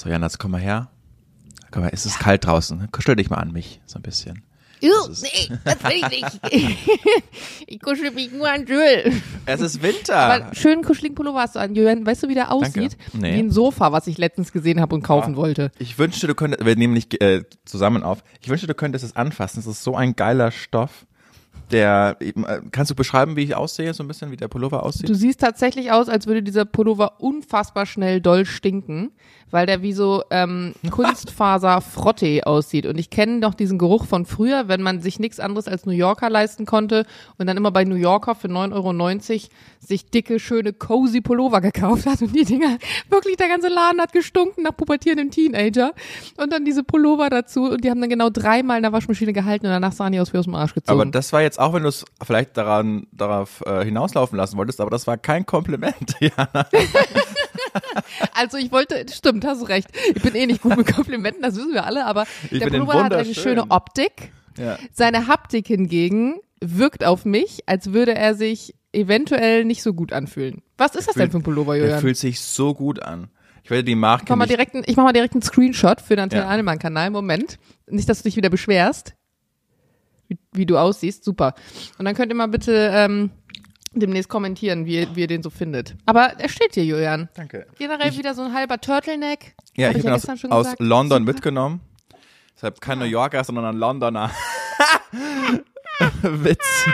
So, Jana, jetzt komm mal her. Komm mal, es ist kalt draußen. Kuschel dich mal an mich, so ein bisschen. Uh, nee, das will ich nicht. ich kuschel mich nur an Jules. Es ist Winter. Aber schönen kuscheligen Pullover hast du an, Julian. Weißt du, wie der aussieht? Nee. Wie ein Sofa, was ich letztens gesehen habe und kaufen wollte. ich wünschte, du könntest, wir nehmen nicht äh, zusammen auf. Ich wünschte, du könntest es anfassen. Es ist so ein geiler Stoff. Der, kannst du beschreiben, wie ich aussehe, so ein bisschen, wie der Pullover aussieht? Du siehst tatsächlich aus, als würde dieser Pullover unfassbar schnell doll stinken, weil der wie so ähm, Kunstfaser-Frotte aussieht. Und ich kenne noch diesen Geruch von früher, wenn man sich nichts anderes als New Yorker leisten konnte und dann immer bei New Yorker für 9,90 Euro sich dicke, schöne, cozy Pullover gekauft hat. Und die Dinger, wirklich der ganze Laden hat gestunken nach pubertierendem Teenager. Und dann diese Pullover dazu und die haben dann genau dreimal in der Waschmaschine gehalten und danach sahen die aus wie aus dem Arsch gezogen. aber das war jetzt auch, wenn du es vielleicht daran, darauf äh, hinauslaufen lassen wolltest, aber das war kein Kompliment, Jana. Also ich wollte, stimmt, hast du recht. Ich bin eh nicht gut mit Komplimenten, das wissen wir alle, aber Ich der Pullover hat eine schöne Optik. Ja. Seine Haptik hingegen wirkt auf mich, als würde er sich eventuell nicht so gut anfühlen. Was ist das denn für ein Pullover, Der Julian? fühlt sich so gut an. Ich werde die Marke Ich mach, mal nicht, direkt, einen- ich mach mal direkt einen Screenshot für den Antenne Ja. Alman-Kanal. Moment. Nicht, dass du dich wieder beschwerst, wie, wie du aussiehst. Super. Und dann könnt ihr mal bitte ähm, demnächst kommentieren, wie, ihr- wie ihr den so findet. Aber er steht hier, Julian. Danke. Generell wieder so ein halber Turtleneck. Ja, Hab ich habe ihn gestern aus, aus. London Super. mitgenommen. Deshalb kein New Yorker, sondern ein Londoner. Witz.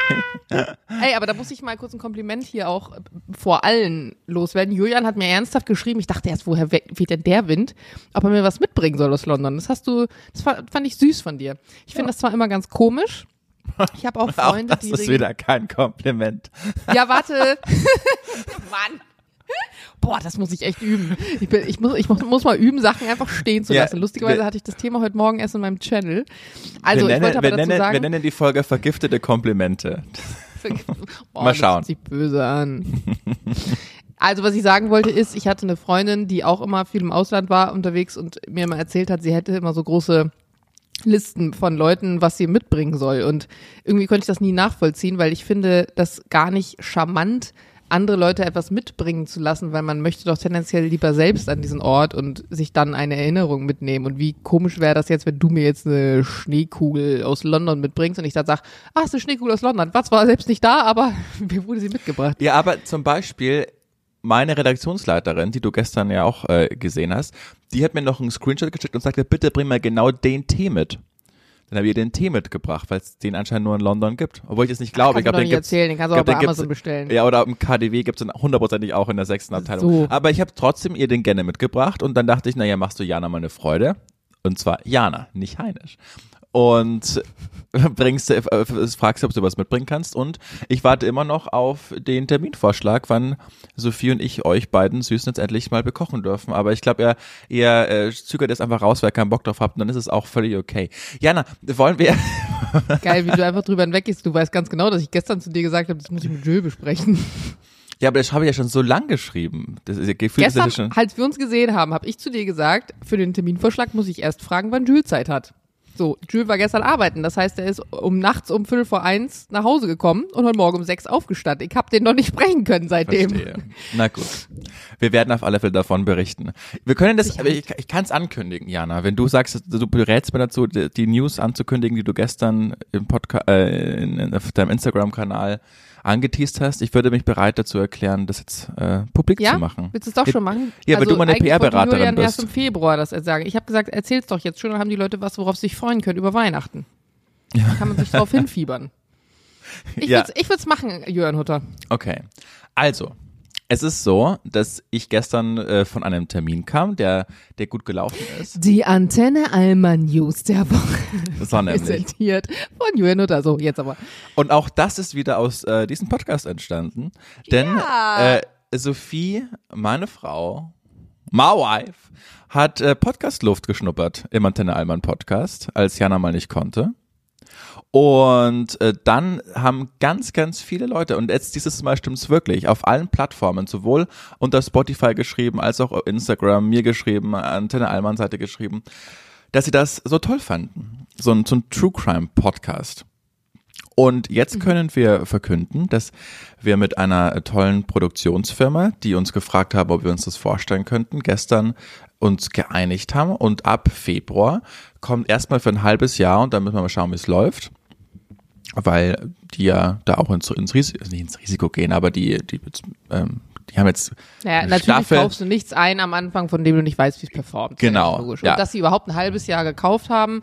Ey, aber da muss ich mal kurz ein Kompliment hier auch äh, vor allen loswerden. Julian hat mir ernsthaft geschrieben, ich dachte erst, woher we- weht denn der Wind, ob er mir was mitbringen soll aus London. Das hast du, das fa- fand ich süß von dir. Ich finde das zwar immer ganz komisch. Ich habe auch Auch Freunde, das die ist regen- wieder kein Kompliment. Ja, warte. Mann. Boah, das muss ich echt üben. Ich, bin, ich, muss, ich muss, muss mal üben, Sachen einfach stehen zu Ja, lassen. Lustigerweise wir- hatte ich das Thema heute Morgen erst in meinem Channel. Also, wir, ich nennen, wollte aber dazu nennen, sagen. wir nennen die Folge vergiftete Komplimente. Boah, Mal schauen. Das sich böse an. Also, was ich sagen wollte, ist, ich hatte eine Freundin, die auch immer viel im Ausland war unterwegs und mir immer erzählt hat, sie hätte immer so große Listen von Leuten, was sie mitbringen soll. Und irgendwie konnte ich das nie nachvollziehen, weil ich finde das gar nicht charmant, andere Leute etwas mitbringen zu lassen, weil man möchte doch tendenziell lieber selbst an diesen Ort und sich dann eine Erinnerung mitnehmen. Und wie komisch wäre das jetzt, wenn du mir jetzt eine Schneekugel aus London mitbringst und ich dann sag, ah, ist eine Schneekugel aus London. War zwar selbst nicht da, aber mir wurde sie mitgebracht. Ja, aber zum Beispiel meine Redaktionsleiterin, die du gestern ja auch äh, gesehen hast, die hat mir noch einen Screenshot geschickt und sagte, bitte bring mir genau den Tee mit. Dann habe ich ihr den Tee mitgebracht, weil es den anscheinend nur in London gibt. Obwohl ich es nicht glaube. kannst ich glaube, den nicht gibt's, erzählen, den kannst du auch bei den Amazon bestellen. Ja, oder im KDW gibt es hundertprozentig auch in der sechsten Abteilung. So. Aber ich habe trotzdem ihr den gerne mitgebracht und dann dachte ich, naja, machst du Jana mal eine Freude. Und zwar Jana, nicht Heinisch. Und bringst, du- äh, fragst, ob du was mitbringen kannst. Und ich warte immer noch auf den Terminvorschlag, wann Sophie und ich euch beiden Süßen jetzt endlich mal bekochen dürfen. Aber ich glaube, ihr, ihr äh, zögert jetzt einfach raus, wer keinen Bock drauf habt. Und dann ist es auch völlig okay. Jana, wollen wir, Geil, wie du einfach drüber hinweggehst. Du weißt ganz genau, dass ich gestern zu dir gesagt habe, das muss ich mit Jill besprechen. ja, aber das habe ich ja schon so lang geschrieben. Das ist, ist das Gestern, ja schon, als wir uns gesehen haben, habe ich zu dir gesagt, für den Terminvorschlag muss ich erst fragen, wann Jules Zeit hat. So, Jules war gestern arbeiten. Das heißt, er ist um nachts um Viertel vor eins nach Hause gekommen und heute Morgen um sechs aufgestanden. Ich habe den noch nicht sprechen können seitdem. Verstehe. Na gut. Wir werden auf alle Fälle davon berichten. Wir können das, aber ich, ich kann es ankündigen, Jana. Wenn du sagst, du berätst mir dazu, die, die News anzukündigen, die du gestern im Podcast, äh, in, in, auf deinem Instagram-Kanal angeteased hast, ich würde mich bereit dazu erklären, das jetzt äh, publik Ja? zu machen. Willst du es doch schon machen? Ja, weil du meine eigentlich wollte PR-Beraterin Julian erst bist. im Februar das sagen. Ich habe gesagt, erzähl's doch jetzt schon, dann haben die Leute was, worauf sie sich freuen können über Weihnachten. Da kann man sich drauf hinfiebern. Ich Ja. ich würd's machen, Jörn Hutter. Okay. Also, es ist so, dass ich gestern äh, von einem Termin kam, der, der gut gelaufen ist. Die Antenne Alman News der Woche. So. Präsentiert von Jörn Hutter. So, jetzt aber. Und auch das ist wieder aus äh, diesem Podcast entstanden. Denn Ja. äh, Sophie, meine Frau, my wife, hat äh, Podcast-Luft geschnuppert im Antenne Allmann Podcast, als Jana mal nicht konnte. Und äh, dann haben ganz, ganz viele Leute, und jetzt dieses Mal stimmt's wirklich, auf allen Plattformen, sowohl unter Spotify geschrieben, als auch auf Instagram, mir geschrieben, Antenne Allmann Seite geschrieben, dass sie das so toll fanden. So ein, so ein True Crime Podcast. Und jetzt können wir verkünden, dass wir mit einer tollen Produktionsfirma, die uns gefragt haben, ob wir uns das vorstellen könnten, gestern uns geeinigt haben. Und ab Februar kommt erstmal für ein halbes Jahr und dann müssen wir mal schauen, wie es läuft, weil die ja da auch ins, ins Risiko, nicht ins Risiko gehen, aber die, die ähm, die haben jetzt Naja, natürlich Staffel. kaufst du nichts ein am Anfang, von dem du nicht weißt, wie es performt. Genau, logisch. ja. Und dass sie überhaupt ein halbes Jahr gekauft haben,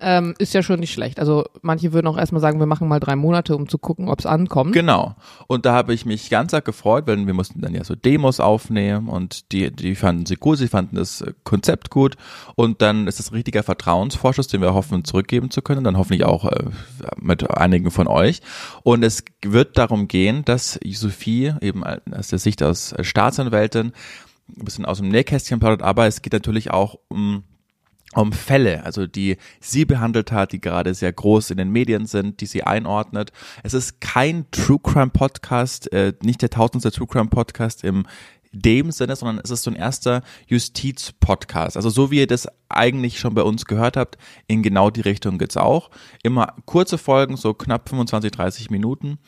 ähm, ist ja schon nicht schlecht. Also manche würden auch erstmal sagen, wir machen mal drei Monate, um zu gucken, ob es ankommt. Genau. Und da habe ich mich ganz arg gefreut, weil wir mussten dann ja so Demos aufnehmen und die, die fanden sie gut, sie fanden das äh, Konzept gut und dann ist das ein richtiger Vertrauensvorschuss, den wir hoffen zurückgeben zu können, dann hoffentlich auch äh, mit einigen von euch. Und es wird darum gehen, dass Sophie eben aus der Sicht aus Staatsanwältin ein bisschen aus dem Nähkästchen plaudert, aber es geht natürlich auch um um Fälle, also die sie behandelt hat, die gerade sehr groß in den Medien sind, die sie einordnet. Es ist kein True Crime Podcast, äh, nicht der tausendste True Crime Podcast im dem Sinne, sondern es ist so ein erster Justiz-Podcast. Also so wie ihr das eigentlich schon bei uns gehört habt, in genau die Richtung geht's auch. Immer kurze Folgen, so knapp 25, 30 Minuten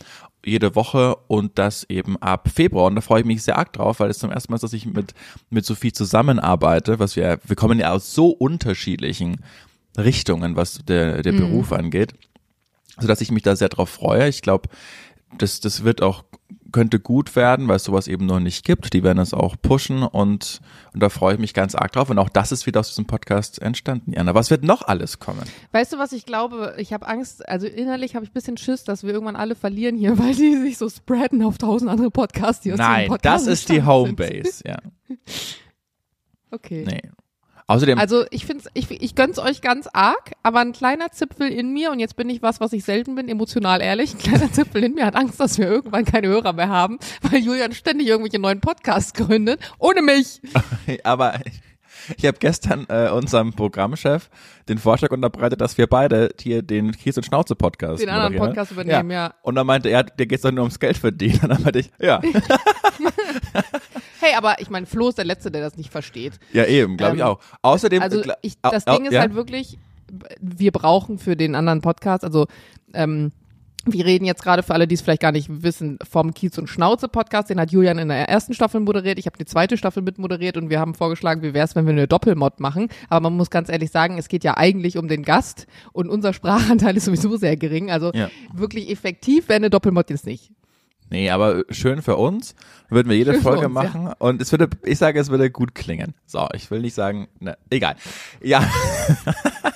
jede Woche und das eben ab Februar. Und da freue ich mich sehr arg drauf, weil es zum ersten Mal ist, dass ich mit, mit Sophie zusammenarbeite, was wir, wir kommen ja aus so unterschiedlichen Richtungen, was der, der Beruf angeht, sodass ich mich da sehr drauf freue. Ich glaube, das, das wird auch, könnte gut werden, weil es sowas eben noch nicht gibt. Die werden es auch pushen und, und da freue ich mich ganz arg drauf. Und auch das ist wieder aus diesem Podcast entstanden, Jana. Was wird noch alles kommen? Weißt du, was ich glaube? Ich habe Angst, also innerlich habe ich ein bisschen Schiss, dass wir irgendwann alle verlieren hier, weil die sich so spreaden auf tausend andere Podcasts, die aus diesem Nein, Podcast das ist die. Homebase, ja. Okay. Nee. Außerdem, Also ich finde ich, ich gönn's euch ganz arg, aber ein kleiner Zipfel in mir, und jetzt bin ich was, was ich selten bin, emotional ehrlich, ein kleiner Zipfel in mir hat Angst, dass wir irgendwann keine Hörer mehr haben, weil Julian ständig irgendwelche neuen Podcasts gründet, ohne mich. aber ich habe gestern äh, unserem Programmchef den Vorschlag unterbreitet, dass wir beide hier den Kies- und Schnauze-Podcast Den anderen moderieren. Podcast übernehmen, ja. Und dann meinte er, dir geht's doch nur ums Geld verdienen. Und dann meinte ich, ja, Hey, aber ich meine, Flo ist der Letzte, der das nicht versteht. ja eben, glaube ich Ähm, auch. Außerdem, Also ich, das Ding ist ja? halt wirklich, wir brauchen für den anderen Podcast, also ähm, wir reden jetzt gerade für alle, die es vielleicht gar nicht wissen, vom Kiez und Schnauze Podcast. Den hat Julian in der ersten Staffel moderiert. Ich habe die zweite Staffel mit moderiert und wir haben vorgeschlagen, wie wäre es, wenn wir eine Doppelmod machen. Aber man muss ganz ehrlich sagen, es geht ja eigentlich um den Gast und unser Sprachanteil ist sowieso sehr gering. Also Ja. wirklich effektiv wäre eine Doppelmod jetzt nicht. Nee, aber schön für uns. Würden wir jede Schön Folge uns, machen. Und es würde, ich sage, es würde gut klingen. So, ich will nicht sagen, ne, egal. Ja.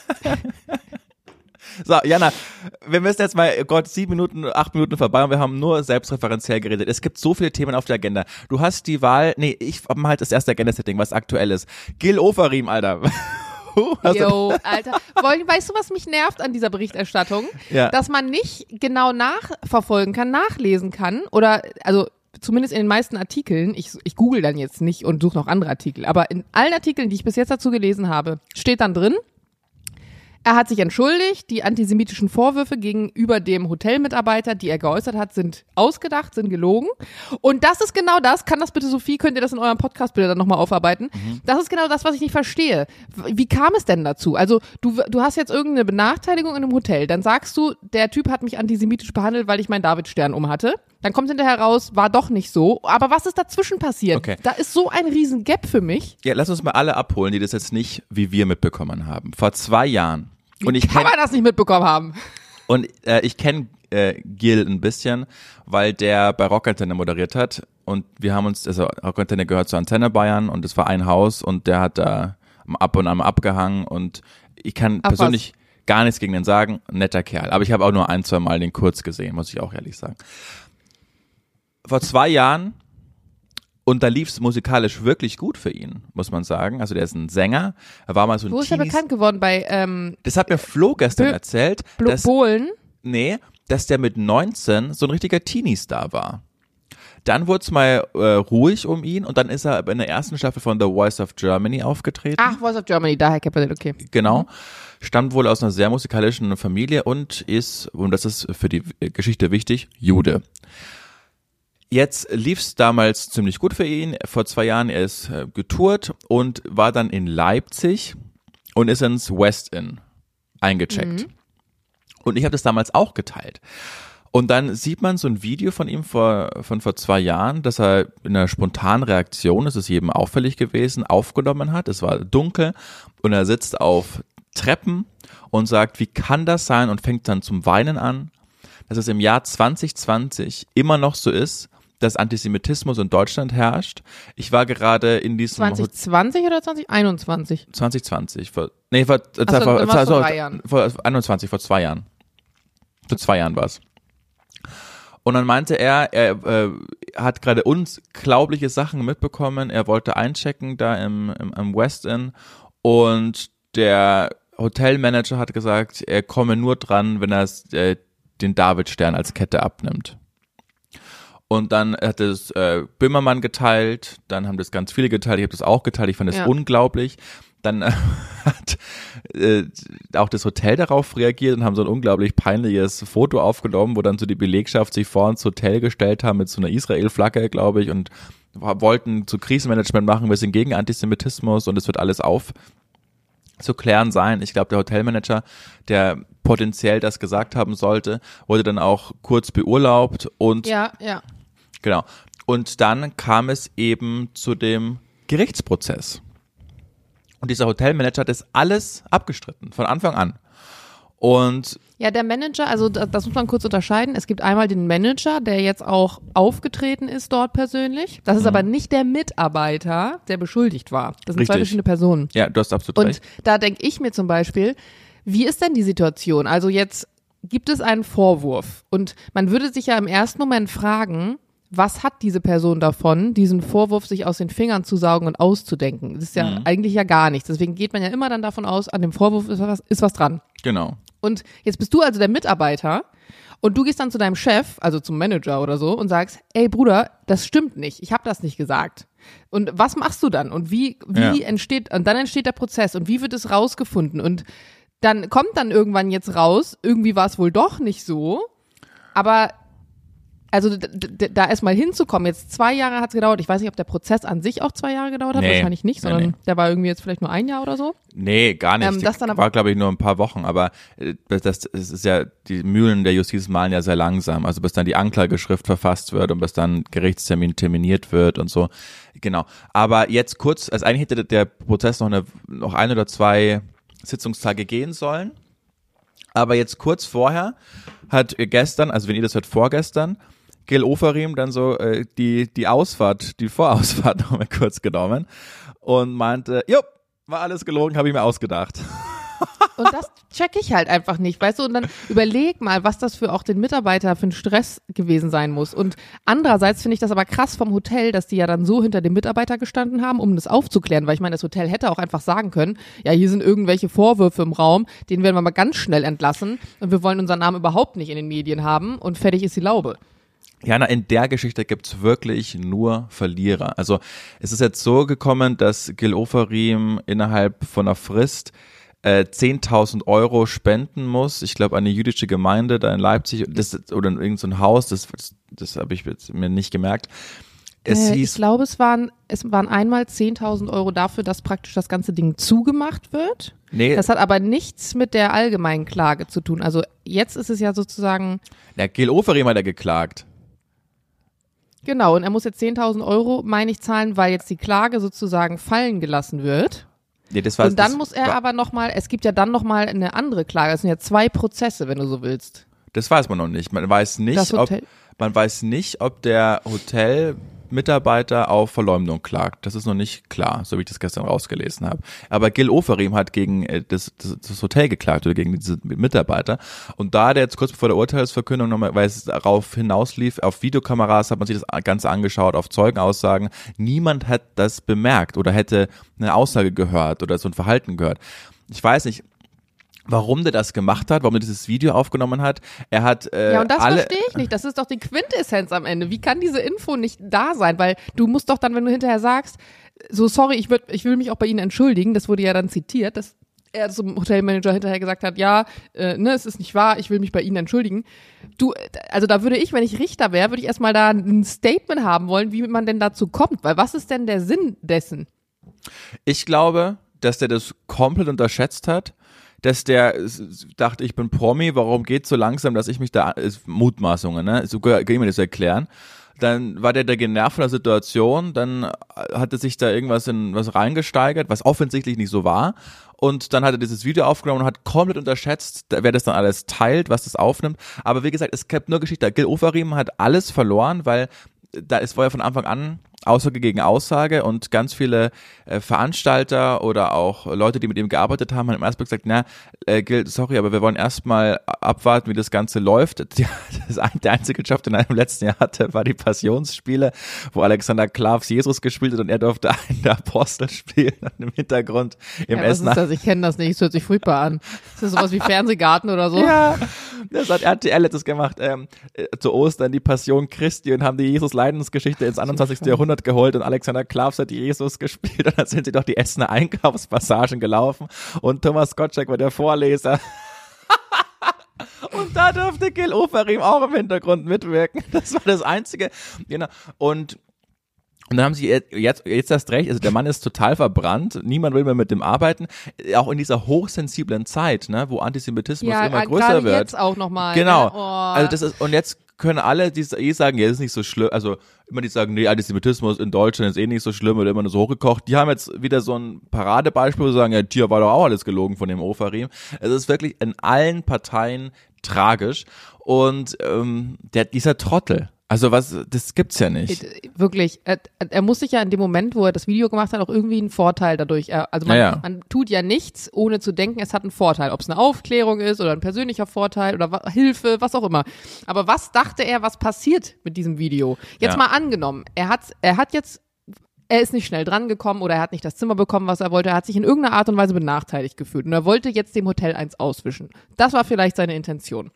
So, Jana, wir müssen jetzt mal, oh Gott, sieben Minuten, acht Minuten vorbei und wir haben nur selbstreferenziell geredet. Es gibt so viele Themen auf der Agenda. Du hast die Wahl, nee, ich hab halt das erste Agenda-Setting, was aktuell ist. Gil Oferim, Alter. Jo, Alter. Weißt du, was mich nervt an dieser Berichterstattung? Ja. Dass man nicht genau nachverfolgen kann, nachlesen kann oder, also zumindest in den meisten Artikeln, ich, ich google dann jetzt nicht und suche noch andere Artikel, aber in allen Artikeln, die ich bis jetzt dazu gelesen habe, steht dann drin, er hat sich entschuldigt. Die antisemitischen Vorwürfe gegenüber dem Hotelmitarbeiter, die er geäußert hat, sind ausgedacht, sind gelogen. Und das ist genau das. Kann das bitte, Sophie, könnt ihr das in eurem Podcast bitte dann nochmal aufarbeiten? Das ist genau das, was ich nicht verstehe. Wie kam es denn dazu? Also, du, du hast jetzt irgendeine Benachteiligung in einem Hotel. Dann sagst du, der Typ hat mich antisemitisch behandelt, weil ich meinen Davidstern um hatte. Dann kommt hinterher raus, war doch nicht so. Aber was ist dazwischen passiert? Okay. Da ist so ein riesen Gap für mich. Ja, lass uns mal alle abholen, die das jetzt nicht wie wir mitbekommen haben. Vor zwei Jahren. Und ich Kann man das nicht mitbekommen haben? und äh, ich kenne äh, Gil ein bisschen, weil der bei Rockantenne moderiert hat und wir haben uns, also Rockantenne gehört zur Antenne Bayern und es war ein Haus und der hat da ab und an abgehangen und ich kann Ach, persönlich gar nichts gegen den sagen, netter Kerl. Aber ich habe auch nur ein, zwei Mal den kurz gesehen, muss ich auch ehrlich sagen. Vor zwei Jahren und da lief es musikalisch wirklich gut für ihn, muss man sagen. Also der ist ein Sänger, er war mal so ein Wo ist er bekannt geworden? Bei ähm, Das hat mir Flo gestern Bö- erzählt, Blo dass, Bohlen? nee, dass der mit 19 so ein richtiger Teenie-Star war. Dann wurde es mal äh, ruhig um ihn und dann ist er in der ersten Staffel von The Voice of Germany aufgetreten. Ach, Voice of Germany, daher kennt man den, okay. Genau. Stammt wohl aus einer sehr musikalischen Familie und ist, und das ist für die Geschichte wichtig, Jude. Jetzt lief's damals ziemlich gut für ihn. Vor zwei Jahren er ist äh, getourt und war dann in Leipzig und ist ins West Inn eingecheckt. Und ich habe das damals auch geteilt. Und dann sieht man so ein Video von ihm vor, von vor zwei Jahren, dass er in einer spontanen Reaktion, das ist jedem auffällig gewesen, aufgenommen hat. Es war dunkel und er sitzt auf Treppen und sagt, wie kann das sein und fängt dann zum Weinen an, dass es im Jahr 2020 immer noch so ist, dass Antisemitismus in Deutschland herrscht. Ich war gerade in diesem 2020 oder 2021? 2020, vor, nee, vor, so, vor, vor, vor drei Jahren. vor 21, vor zwei Jahren. Vor zwei Jahren war's. Und dann meinte er, er äh, hat gerade unglaubliche Sachen mitbekommen. Er wollte einchecken da im, im, im West Inn und der Hotelmanager hat gesagt, er komme nur dran, wenn er äh, den Davidstern als Kette abnimmt. Und dann hat es äh, Böhmermann geteilt, dann haben das ganz viele geteilt, ich habe das auch geteilt, ich fand das Ja. unglaublich. Dann äh, hat äh, auch das Hotel darauf reagiert und haben so ein unglaublich peinliches Foto aufgenommen, wo dann so die Belegschaft sich vor ins Hotel gestellt haben mit so einer Israel-Flagge, glaube ich, und wollten zu Krisenmanagement machen, wir sind gegen Antisemitismus und es wird alles auf zu klären sein. Ich glaube, der Hotelmanager, der potenziell das gesagt haben sollte, wurde dann auch kurz beurlaubt und Ja, ja. Genau. Und dann kam es eben zu dem Gerichtsprozess. Und dieser Hotelmanager hat das alles abgestritten, von Anfang an. Und Ja, der Manager, also das, das muss man kurz unterscheiden. Es gibt einmal den Manager, der jetzt auch aufgetreten ist dort persönlich. Das ist aber nicht der Mitarbeiter, der beschuldigt war. Das sind zwei Richtig. verschiedene Personen. ja, du hast absolut Und recht. da denke ich mir zum Beispiel, wie ist denn die Situation? Also jetzt gibt es einen Vorwurf und man würde sich ja im ersten Moment fragen, was hat diese Person davon, diesen Vorwurf sich aus den Fingern zu saugen und auszudenken? Das ist ja Mhm. eigentlich ja gar nichts. Deswegen geht man ja immer dann davon aus, an dem Vorwurf ist was, ist was dran. Genau. Und jetzt bist du also der Mitarbeiter und du gehst dann zu deinem Chef, also zum Manager oder so und sagst, ey Bruder, das stimmt nicht, ich habe das nicht gesagt. Und was machst du dann? Und wie, wie Ja. entsteht, und dann entsteht der Prozess und wie wird es rausgefunden? Und dann kommt dann irgendwann jetzt raus, irgendwie war es wohl doch nicht so, aber also da erstmal hinzukommen, jetzt zwei Jahre hat es gedauert. Ich weiß nicht, ob der Prozess an sich auch zwei Jahre gedauert hat, Nee. wahrscheinlich nicht, Nee, sondern nee. der war irgendwie jetzt vielleicht nur ein Jahr oder so. Nee, gar nicht. Ähm, das dann war, glaube ich, nur ein paar Wochen, aber äh, das, das ist ja, die Mühlen der Justiz malen ja sehr langsam. Also bis dann die Anklageschrift verfasst wird und bis dann Gerichtstermin terminiert wird und so. Genau. Aber jetzt kurz, also eigentlich hätte der Prozess noch eine, noch ein oder zwei Sitzungstage gehen sollen. Aber jetzt kurz vorher hat gestern, also wenn ihr das hört, vorgestern, Gil Oferim dann so äh, die, die Ausfahrt, die Vorausfahrt nochmal kurz genommen und meinte, jo, war alles gelogen, habe ich mir ausgedacht. Und das check ich halt einfach nicht, weißt du? Und dann überleg mal, was das für auch den Mitarbeiter für ein Stress gewesen sein muss. Und andererseits finde ich das aber krass vom Hotel, dass die ja dann so hinter dem Mitarbeiter gestanden haben, um das aufzuklären, weil ich meine, das Hotel hätte auch einfach sagen können, ja, hier sind irgendwelche Vorwürfe im Raum, den werden wir mal ganz schnell entlassen und wir wollen unseren Namen überhaupt nicht in den Medien haben und fertig ist die Laube. Jana, in der Geschichte gibt's wirklich nur Verlierer. Also es ist jetzt so gekommen, dass Gil Oferim innerhalb von einer Frist äh, 10.000 Euro spenden muss. Ich glaube, eine jüdische Gemeinde da in Leipzig das, oder in irgendein so Haus, das, das, das habe ich jetzt mir nicht gemerkt. Es Äh, ich hieß, glaube, es waren, es waren einmal 10.000 Euro dafür, dass praktisch das ganze Ding zugemacht wird. nee, Das hat aber nichts mit der allgemeinen Klage zu tun. Also jetzt ist es ja sozusagen, der Gil Oferim hat ja geklagt. Genau, und er muss jetzt 10.000 Euro, meine ich, zahlen, weil jetzt die Klage sozusagen fallen gelassen wird. Nee, das war, und dann das muss er war, aber nochmal, es gibt ja dann nochmal eine andere Klage. Es sind ja zwei Prozesse, wenn du so willst. Das weiß man noch nicht. Man weiß nicht, ob, Hotel- man weiß nicht, ob der Hotelmitarbeiter auf Verleumdung klagt. Das ist noch nicht klar, so wie ich das gestern rausgelesen habe. Aber Gil Oferim hat gegen äh, das, das, das Hotel geklagt oder gegen diese Mitarbeiter. Und da der jetzt kurz bevor der Urteilsverkündung nochmal, weil es darauf hinauslief, auf Videokameras hat man sich das Ganze angeschaut, auf Zeugenaussagen. Niemand hat das bemerkt oder hätte eine Aussage gehört oder so ein Verhalten gehört. Ich weiß nicht, warum der das gemacht hat, warum er dieses Video aufgenommen hat. Er hat äh, Ja, und das verstehe ich nicht. Das ist doch die Quintessenz am Ende. Wie kann diese Info nicht da sein? Weil du musst doch dann, wenn du hinterher sagst, so sorry, ich, würd, ich will mich auch bei Ihnen entschuldigen, das wurde ja dann zitiert, dass er zum Hotelmanager hinterher gesagt hat, ja, äh, ne, es ist nicht wahr, ich will mich bei Ihnen entschuldigen. Du, also da würde ich, wenn ich Richter wäre, würde ich erstmal da ein Statement haben wollen, wie man denn dazu kommt. Weil was ist denn der Sinn dessen? Ich glaube, dass der das komplett unterschätzt hat. Dass der dachte, ich bin Promi, warum geht's so langsam, dass ich mich da, ist Mutmaßungen, ne? So kann ich mir das erklären. Dann war der da genervt von der Situation, dann äh, hatte sich da irgendwas in was reingesteigert, was offensichtlich nicht so war. Und dann hat er dieses Video aufgenommen und hat komplett unterschätzt, wer das dann alles teilt, was das aufnimmt. Aber wie gesagt, es gab nur Geschichte. Gil Oferim hat alles verloren, weil da ist war ja von Anfang an Aussage gegen Aussage und ganz viele äh, Veranstalter oder auch Leute, die mit ihm gearbeitet haben, haben im ersten gesagt, na, äh, Gil, sorry, aber wir wollen erstmal abwarten, wie das Ganze läuft. Die, das der einzige Job, den er im letzten Jahr hatte, war die Passionsspiele, wo Alexander Klavs Jesus gespielt hat und er durfte einen Apostel spielen im Hintergrund im Ja, Essen. das? Ich kenne das nicht, es hört sich furchtbar an. Ist das sowas wie Fernsehgarten oder so? Ja, das hat RTL letztes gemacht. Ähm, äh, zu Ostern die Passion Christi und haben die Jesus-Leidensgeschichte ins 21. Jahrhundert geholt und Alexander Klavs hat Jesus gespielt und dann sind sie doch die Essener Einkaufspassagen gelaufen und Thomas Gottschalk war der Vorleser. und da durfte Gil Oferim auch im Hintergrund mitwirken. Das war das Einzige. Genau. Und und dann haben sie jetzt, jetzt, erst recht, also der Mann ist total verbrannt, niemand will mehr mit dem arbeiten, auch in dieser hochsensiblen Zeit, ne, wo Antisemitismus Ja, immer größer wird. jetzt auch nochmal. Genau. Ne? Oh. Also das ist, und jetzt können alle, die eh sagen, ja, das ist nicht so schlimm, also immer die sagen, nee, Antisemitismus in Deutschland ist eh nicht so schlimm oder immer nur so hochgekocht, die haben jetzt wieder so ein Paradebeispiel, wo sie sagen, ja, Tier war doch auch alles gelogen von dem Ofarim. Es ist wirklich in allen Parteien tragisch und ähm, der, dieser Trottel, also was, das gibt's ja nicht. Äh, Wirklich, er, er muss sich ja in dem Moment, wo er das Video gemacht hat, auch irgendwie einen Vorteil dadurch. Er, also man, Ja, man tut ja nichts, ohne zu denken, es hat einen Vorteil. Ob es eine Aufklärung ist oder ein persönlicher Vorteil oder Hilfe, was auch immer. Aber was dachte er, was passiert mit diesem Video? Jetzt Ja. mal angenommen, er hat, er hat jetzt er ist nicht schnell drangekommen oder er hat nicht das Zimmer bekommen, was er wollte. Er hat sich in irgendeiner Art und Weise benachteiligt gefühlt und er wollte jetzt dem Hotel eins auswischen. Das war vielleicht seine Intention.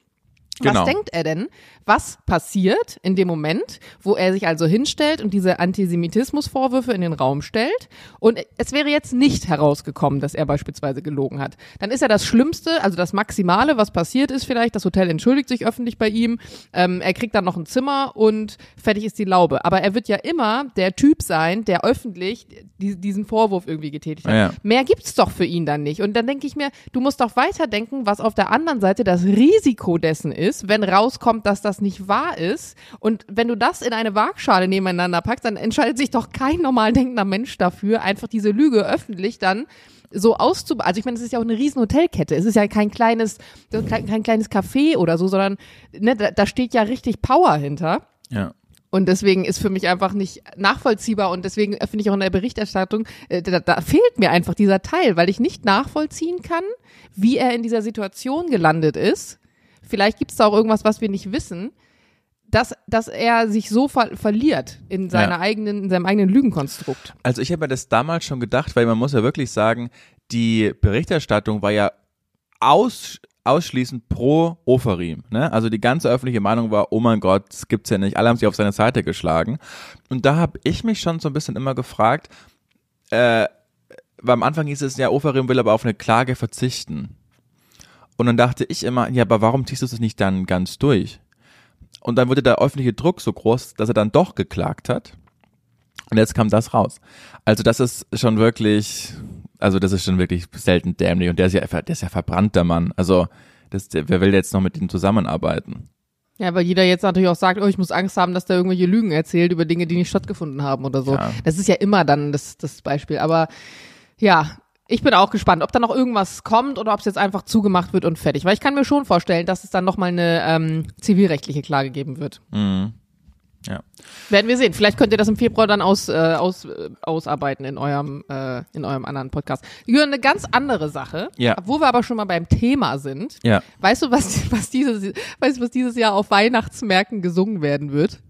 Genau. Was denkt er denn, was passiert in dem Moment, wo er sich also hinstellt und diese Antisemitismusvorwürfe in den Raum stellt und es wäre jetzt nicht herausgekommen, dass er beispielsweise gelogen hat. Dann ist ja das Schlimmste, also das Maximale, was passiert ist vielleicht, das Hotel entschuldigt sich öffentlich bei ihm, ähm, er kriegt dann noch ein Zimmer und fertig ist die Laube. Aber er wird ja immer der Typ sein, der öffentlich die, diesen Vorwurf irgendwie getätigt hat. Ja, ja. Mehr gibt's doch für ihn dann nicht. Und dann denke ich mir, du musst doch weiterdenken, was auf der anderen Seite das Risiko dessen ist, wenn rauskommt, dass das nicht wahr ist. Und wenn du das in eine Waagschale nebeneinander packst, dann entscheidet sich doch kein normal denkender Mensch dafür, einfach diese Lüge öffentlich dann so auszu... Also ich meine, es ist ja auch eine riesen Hotelkette. Es ist ja kein kleines, kein, kein kleines Café oder so, sondern ne, da, da steht ja richtig Power hinter. Ja. Und deswegen ist für mich einfach nicht nachvollziehbar und deswegen finde ich auch in der Berichterstattung, äh, da, da fehlt mir einfach dieser Teil, weil ich nicht nachvollziehen kann, wie er in dieser Situation gelandet ist. Vielleicht gibt es da auch irgendwas, was wir nicht wissen, dass, dass er sich so ver verliert in seiner Ja. eigenen, in seinem eigenen Lügenkonstrukt. Also ich habe mir das damals schon gedacht, weil man muss ja wirklich sagen, die Berichterstattung war ja aus, ausschließend pro Oferim. Ne? Also die ganze öffentliche Meinung war, oh mein Gott, das gibt's ja nicht. Alle haben sich auf seine Seite geschlagen. Und da habe ich mich schon so ein bisschen immer gefragt, äh, weil am Anfang hieß es ja, Oferim will aber auf eine Klage verzichten. Und dann dachte ich immer, ja, aber warum ziehst du das nicht dann ganz durch? Und dann wurde der öffentliche Druck so groß, dass er dann doch geklagt hat. Und jetzt kam das raus. Also das ist schon wirklich, also das ist schon wirklich selten dämlich. Und der ist ja, der ist ja verbrannt, der Mann. Also das, der, wer will jetzt noch mit ihm zusammenarbeiten? Ja, weil jeder jetzt natürlich auch sagt, oh, ich muss Angst haben, dass der irgendwelche Lügen erzählt über Dinge, die nicht stattgefunden haben oder so. Ja. Das ist ja immer dann das, das Beispiel. Aber ja, ich bin auch gespannt, ob da noch irgendwas kommt oder ob es jetzt einfach zugemacht wird und fertig. Weil ich kann mir schon vorstellen, dass es dann nochmal eine ähm, zivilrechtliche Klage geben wird. Mhm. Ja. Werden wir sehen. Vielleicht könnt ihr das im Februar dann aus, äh, aus, äh, ausarbeiten in eurem, äh, in eurem anderen Podcast. Jürgen, eine ganz andere Sache, Ja. wo wir aber schon mal beim Thema sind. Ja. Weißt du, was, was, dieses, weißt du, was dieses Jahr auf Weihnachtsmärkten gesungen werden wird?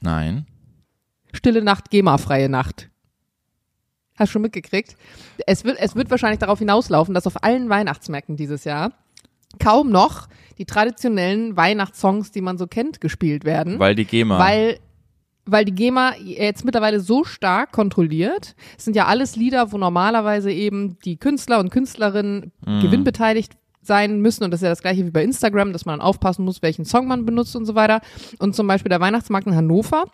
Nein. Stille Nacht, GEMA-freie Nacht. Hast du schon mitgekriegt? Es wird, es wird wahrscheinlich darauf hinauslaufen, dass auf allen Weihnachtsmärkten dieses Jahr kaum noch die traditionellen Weihnachtssongs, die man so kennt, gespielt werden. Weil die GEMA. Weil, weil die GEMA jetzt mittlerweile so stark kontrolliert. Es sind ja alles Lieder, wo normalerweise eben die Künstler und Künstlerinnen gewinnbeteiligt sein müssen. Und das ist ja das gleiche wie bei Instagram, dass man dann aufpassen muss, welchen Song man benutzt und so weiter. Und zum Beispiel der Weihnachtsmarkt in Hannover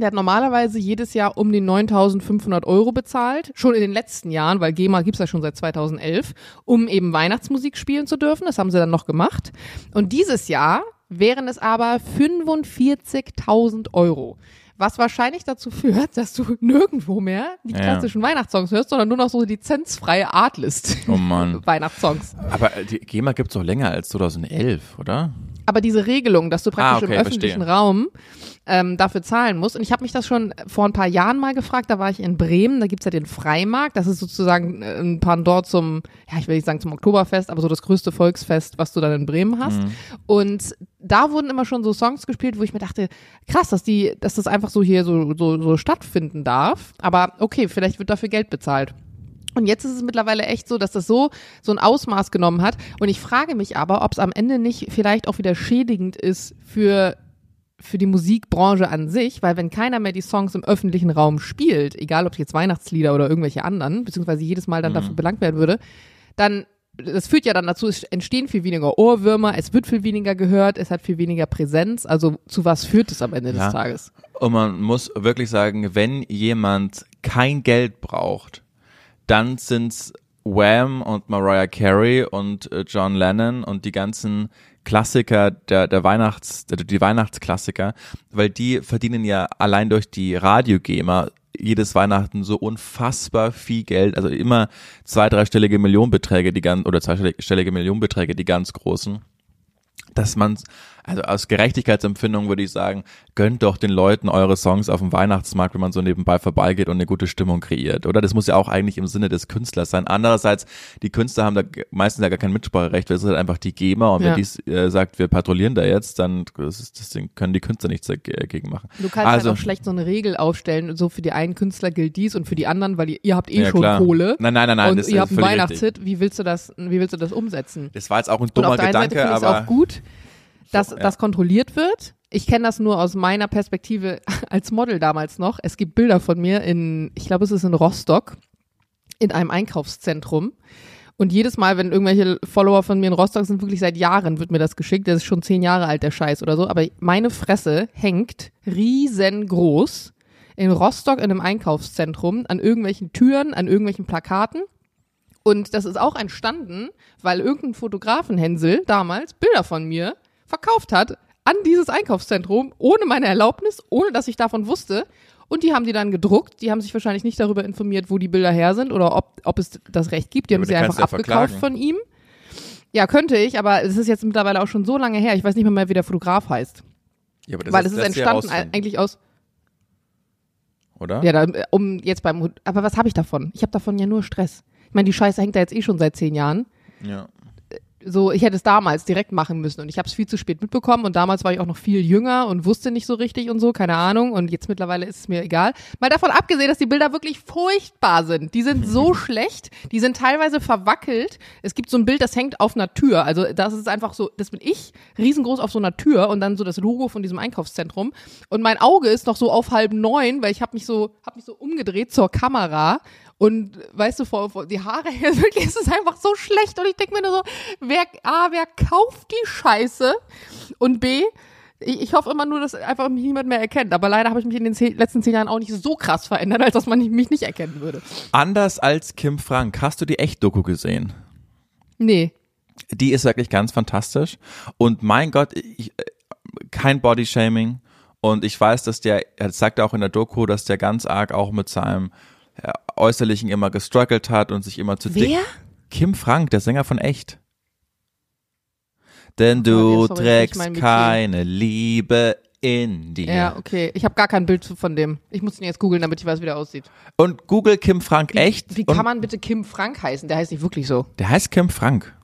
Der hat normalerweise jedes Jahr um die 9.500 Euro bezahlt, schon in den letzten Jahren, weil GEMA gibt's ja schon seit 2011, um eben Weihnachtsmusik spielen zu dürfen. Das haben sie dann noch gemacht. Und dieses Jahr wären es aber 45.000 Euro. Was wahrscheinlich dazu führt, dass du nirgendwo mehr die Ja. klassischen Weihnachtssongs hörst, sondern nur noch so lizenzfreie Artlist Oh Mann. Weihnachtssongs. Aber die GEMA gibt's doch länger als 2011, oder? Aber diese Regelung, dass du praktisch Ah, okay, im öffentlichen verstehe. Raum ähm, dafür zahlen musst. Und ich habe mich das schon vor ein paar Jahren mal gefragt, da war ich in Bremen, da gibt's ja den Freimarkt, das ist sozusagen äh, ein Pendant zum, ja ich will nicht sagen zum Oktoberfest, aber so das größte Volksfest, was du dann in Bremen hast. Mhm. Und da wurden immer schon so Songs gespielt, wo ich mir dachte, krass, dass die, dass das einfach so hier so, so, so stattfinden darf. Aber okay, vielleicht wird dafür Geld bezahlt. Und jetzt ist es mittlerweile echt so, dass das so so ein Ausmaß genommen hat. Und ich frage mich aber, ob es am Ende nicht vielleicht auch wieder schädigend ist für für die Musikbranche an sich, weil wenn keiner mehr die Songs im öffentlichen Raum spielt, egal ob es jetzt Weihnachtslieder oder irgendwelche anderen, beziehungsweise jedes Mal dann dafür belangt werden würde, dann das führt ja dann dazu, es entstehen viel weniger Ohrwürmer, es wird viel weniger gehört, es hat viel weniger Präsenz. Also zu was führt es am Ende Ja. des Tages? Und man muss wirklich sagen, wenn jemand kein Geld braucht, dann sind's Wham und Mariah Carey und äh, John Lennon und die ganzen Klassiker der, der Weihnachts, die Weihnachtsklassiker, weil die verdienen ja allein durch die Radiogema jedes Weihnachten so unfassbar viel Geld, also immer zwei, dreistellige Millionenbeträge, die ganz, oder zweistellige Millionenbeträge, die ganz großen dass man, also aus Gerechtigkeitsempfindung würde ich sagen, gönnt doch den Leuten eure Songs auf dem Weihnachtsmarkt, wenn man so nebenbei vorbeigeht und eine gute Stimmung kreiert, oder? Das muss ja auch eigentlich im Sinne des Künstlers sein. Andererseits, die Künstler haben da meistens ja gar kein Mitspracherecht, weil es ist halt einfach die GEMA und Ja. wenn die äh, sagt, wir patrouillieren da jetzt, dann das ist, das können die Künstler nichts dagegen machen. Du kannst Also- halt auch schlecht so eine Regel aufstellen, so für die einen Künstler gilt dies und für die anderen, weil ihr, ihr habt eh Ja, schon klar. Kohle. Nein, nein, nein, nein, und das ihr ist habt einen Weihnachtshit. Wie willst du das, wie willst du das umsetzen? Das war jetzt auch ein Und dummer auf der einen Seite Gedanke, es aber auch gut, dass So, ja. das kontrolliert wird. Ich kenne das nur aus meiner Perspektive als Model damals noch. Es gibt Bilder von mir in, ich glaube, es ist in Rostock, in einem Einkaufszentrum. Und jedes Mal, wenn irgendwelche Follower von mir in Rostock sind, wirklich seit Jahren wird mir das geschickt. Das ist schon zehn Jahre alt, der Scheiß oder so. Aber meine Fresse hängt riesengroß in Rostock in einem Einkaufszentrum an irgendwelchen Türen, an irgendwelchen Plakaten. Und das ist auch entstanden, weil irgendein Fotografenhänsel damals Bilder von mir verkauft hat an dieses Einkaufszentrum, ohne meine Erlaubnis, ohne dass ich davon wusste. Und die haben die dann gedruckt. Die haben sich wahrscheinlich nicht darüber informiert, wo die Bilder her sind oder ob, ob es das Recht gibt. Die Ja, haben sie einfach abgekauft verklagen. von ihm. Ja, könnte ich, aber es ist jetzt mittlerweile auch schon so lange her. Ich weiß nicht mehr, mehr wie der Fotograf heißt. ja, aber das weil es ist lässt sich entstanden eigentlich aus, oder? ja, da, um jetzt beim, aber was habe ich davon? Ich habe davon ja nur Stress. Ich meine, die Scheiße hängt da jetzt eh schon seit zehn Jahren. ja. So, ich hätte es damals direkt machen müssen und ich habe es viel zu spät mitbekommen und damals war ich auch noch viel jünger und wusste nicht so richtig und so, keine Ahnung und jetzt mittlerweile ist es mir egal. Mal davon abgesehen, dass die Bilder wirklich furchtbar sind. Die sind so schlecht, die sind teilweise verwackelt. Es gibt so ein Bild, das hängt auf einer Tür, also das ist einfach so, das bin ich, riesengroß auf so einer Tür und dann so das Logo von diesem Einkaufszentrum und mein Auge ist noch so auf halb neun, weil ich habe mich so, habe mich so umgedreht zur Kamera und weißt du, vor, vor die Haare her, wirklich, es ist einfach so schlecht. Und ich denke mir nur so, wer, A, wer kauft die Scheiße? Und B, ich, ich hoffe immer nur, dass einfach mich niemand mehr erkennt. Aber leider habe ich mich in den zehn, letzten zehn Jahren auch nicht so krass verändert, als dass man mich nicht erkennen würde. Anders als Kim Frank, hast du die Echt-Doku gesehen? Nee. Die ist wirklich ganz fantastisch. Und mein Gott, ich, kein Bodyshaming. Und ich weiß, dass der, er sagt auch in der Doku, dass der ganz arg auch mit seinem Äußerlichen immer gestruggelt hat und sich immer zu dick. Wer? Kim Frank, der Sänger von Echt. Denn Oh du jetzt sorry, trägst keine Liebe in dir. Ja, okay. Ich habe gar kein Bild von dem. Ich muss ihn jetzt googeln, damit ich weiß, wie der aussieht. Und Google Kim Frank Echt. Wie kann man bitte Kim Frank heißen? Der heißt nicht wirklich so. der heißt Kim Frank.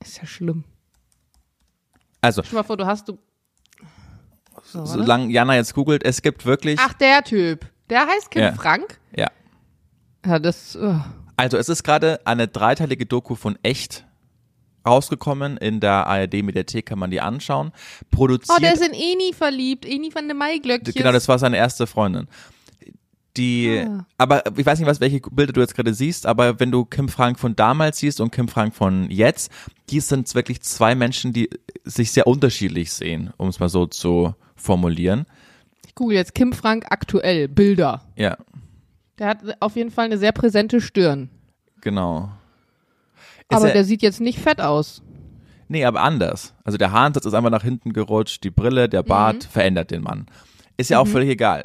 Ist ja schlimm. Also, Stell mal vor, du hast du. So, solange Jana jetzt googelt, es gibt wirklich. Ach, der Typ. Der heißt Kim Ja. Frank? Ja. Ja, das. Uh. Also es ist gerade eine dreiteilige Doku von Echt rausgekommen. In der ARD-Mediathek kann man die anschauen. Produziert. Oh, der ist in Eni verliebt. Eni von der Maiglöckchen. genau, das war seine erste Freundin. Die, Ah. aber ich weiß nicht, was welche Bilder du jetzt gerade siehst, aber wenn du Kim Frank von damals siehst und Kim Frank von jetzt, die sind wirklich zwei Menschen, die sich sehr unterschiedlich sehen, um es mal so zu formulieren. Ich google jetzt Kim Frank aktuell, Bilder. Ja, Der hat auf jeden Fall eine sehr präsente Stirn. genau. Ist Aber er- der sieht jetzt nicht fett aus. Nee, aber anders. Also der Haaransatz ist einfach nach hinten gerutscht, die Brille, der Bart verändert den Mann. Ist ja auch völlig egal.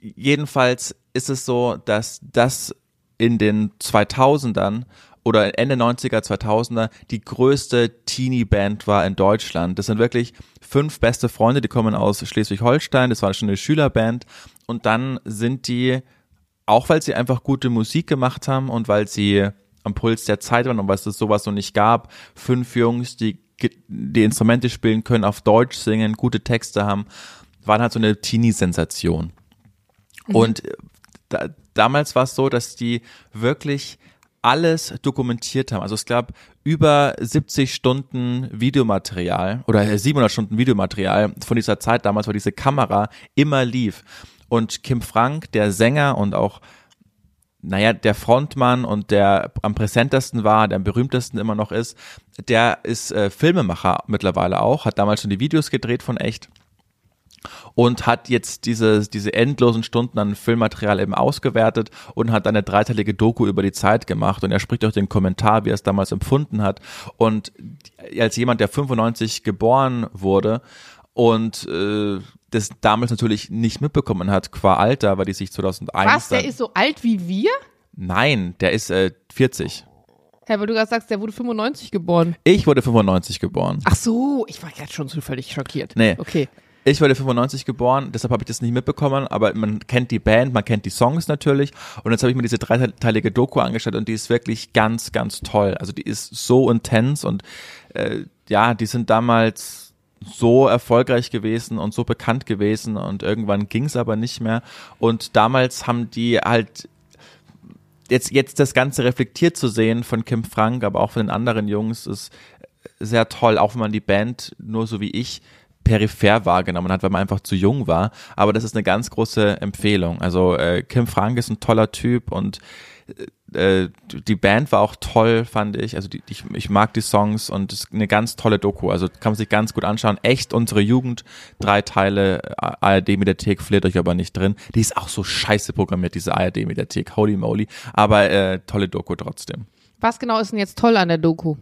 Jedenfalls ist es so, dass das in den 2000ern oder Ende 90er, 2000er die größte Teenie-Band war in Deutschland. Das sind wirklich fünf beste Freunde, die kommen aus Schleswig-Holstein, das war schon eine Schülerband und dann sind die auch weil sie einfach gute Musik gemacht haben und weil sie am Puls der Zeit waren und weil es sowas noch nicht gab. Fünf Jungs, die die Instrumente spielen können, auf Deutsch singen, gute Texte haben, waren halt so eine Teenie-Sensation. Und äh, da, damals war es so, dass die wirklich alles dokumentiert haben. Also es gab über 70 Stunden Videomaterial oder äh, 700 Stunden Videomaterial von dieser Zeit damals, wo diese Kamera immer lief. Und Kim Frank, der Sänger und auch naja, der Frontmann und der am präsentesten war, der am berühmtesten immer noch ist, der ist äh, Filmemacher mittlerweile auch, hat damals schon die Videos gedreht von echt und hat jetzt diese, diese endlosen Stunden an Filmmaterial eben ausgewertet und hat eine dreiteilige Doku über die Zeit gemacht und er spricht auch den Kommentar, wie er es damals empfunden hat und als jemand, der 95 geboren wurde und äh, das damals natürlich nicht mitbekommen hat qua Alter, weil die sich 2001 Was? Der ist so alt wie wir? Nein, der ist äh, 40. Hä, weil du gerade sagst, der wurde 95 geboren. Ich wurde 95 geboren. Ach so, ich war gerade schon so völlig schockiert. Nee. Okay. Ich wurde 95 geboren, deshalb habe ich das nicht mitbekommen, aber man kennt die Band, man kennt die Songs natürlich und jetzt habe ich mir diese dreiteilige Doku angeschaut und die ist wirklich ganz, ganz toll. Also die ist so intens und äh, ja, die sind damals so erfolgreich gewesen und so bekannt gewesen und irgendwann ging es aber nicht mehr und damals haben die halt jetzt, jetzt das Ganze reflektiert zu sehen von Kim Frank, aber auch von den anderen Jungs, ist sehr toll, auch wenn man die Band nur so wie ich peripher wahrgenommen hat, weil man einfach zu jung war. Aber das ist eine ganz große Empfehlung. Also äh, Kim Frank ist ein toller Typ und äh, die Band war auch toll, fand ich. Also die, ich, ich mag die Songs und es ist eine ganz tolle Doku. Also kann man sich ganz gut anschauen. Echt unsere Jugend, drei Teile, ARD-Mediathek, flirt euch aber nicht drin. Die ist auch so scheiße programmiert, diese ARD-Mediathek, holy moly. Aber äh, tolle Doku trotzdem. Was genau ist denn jetzt toll an der Doku?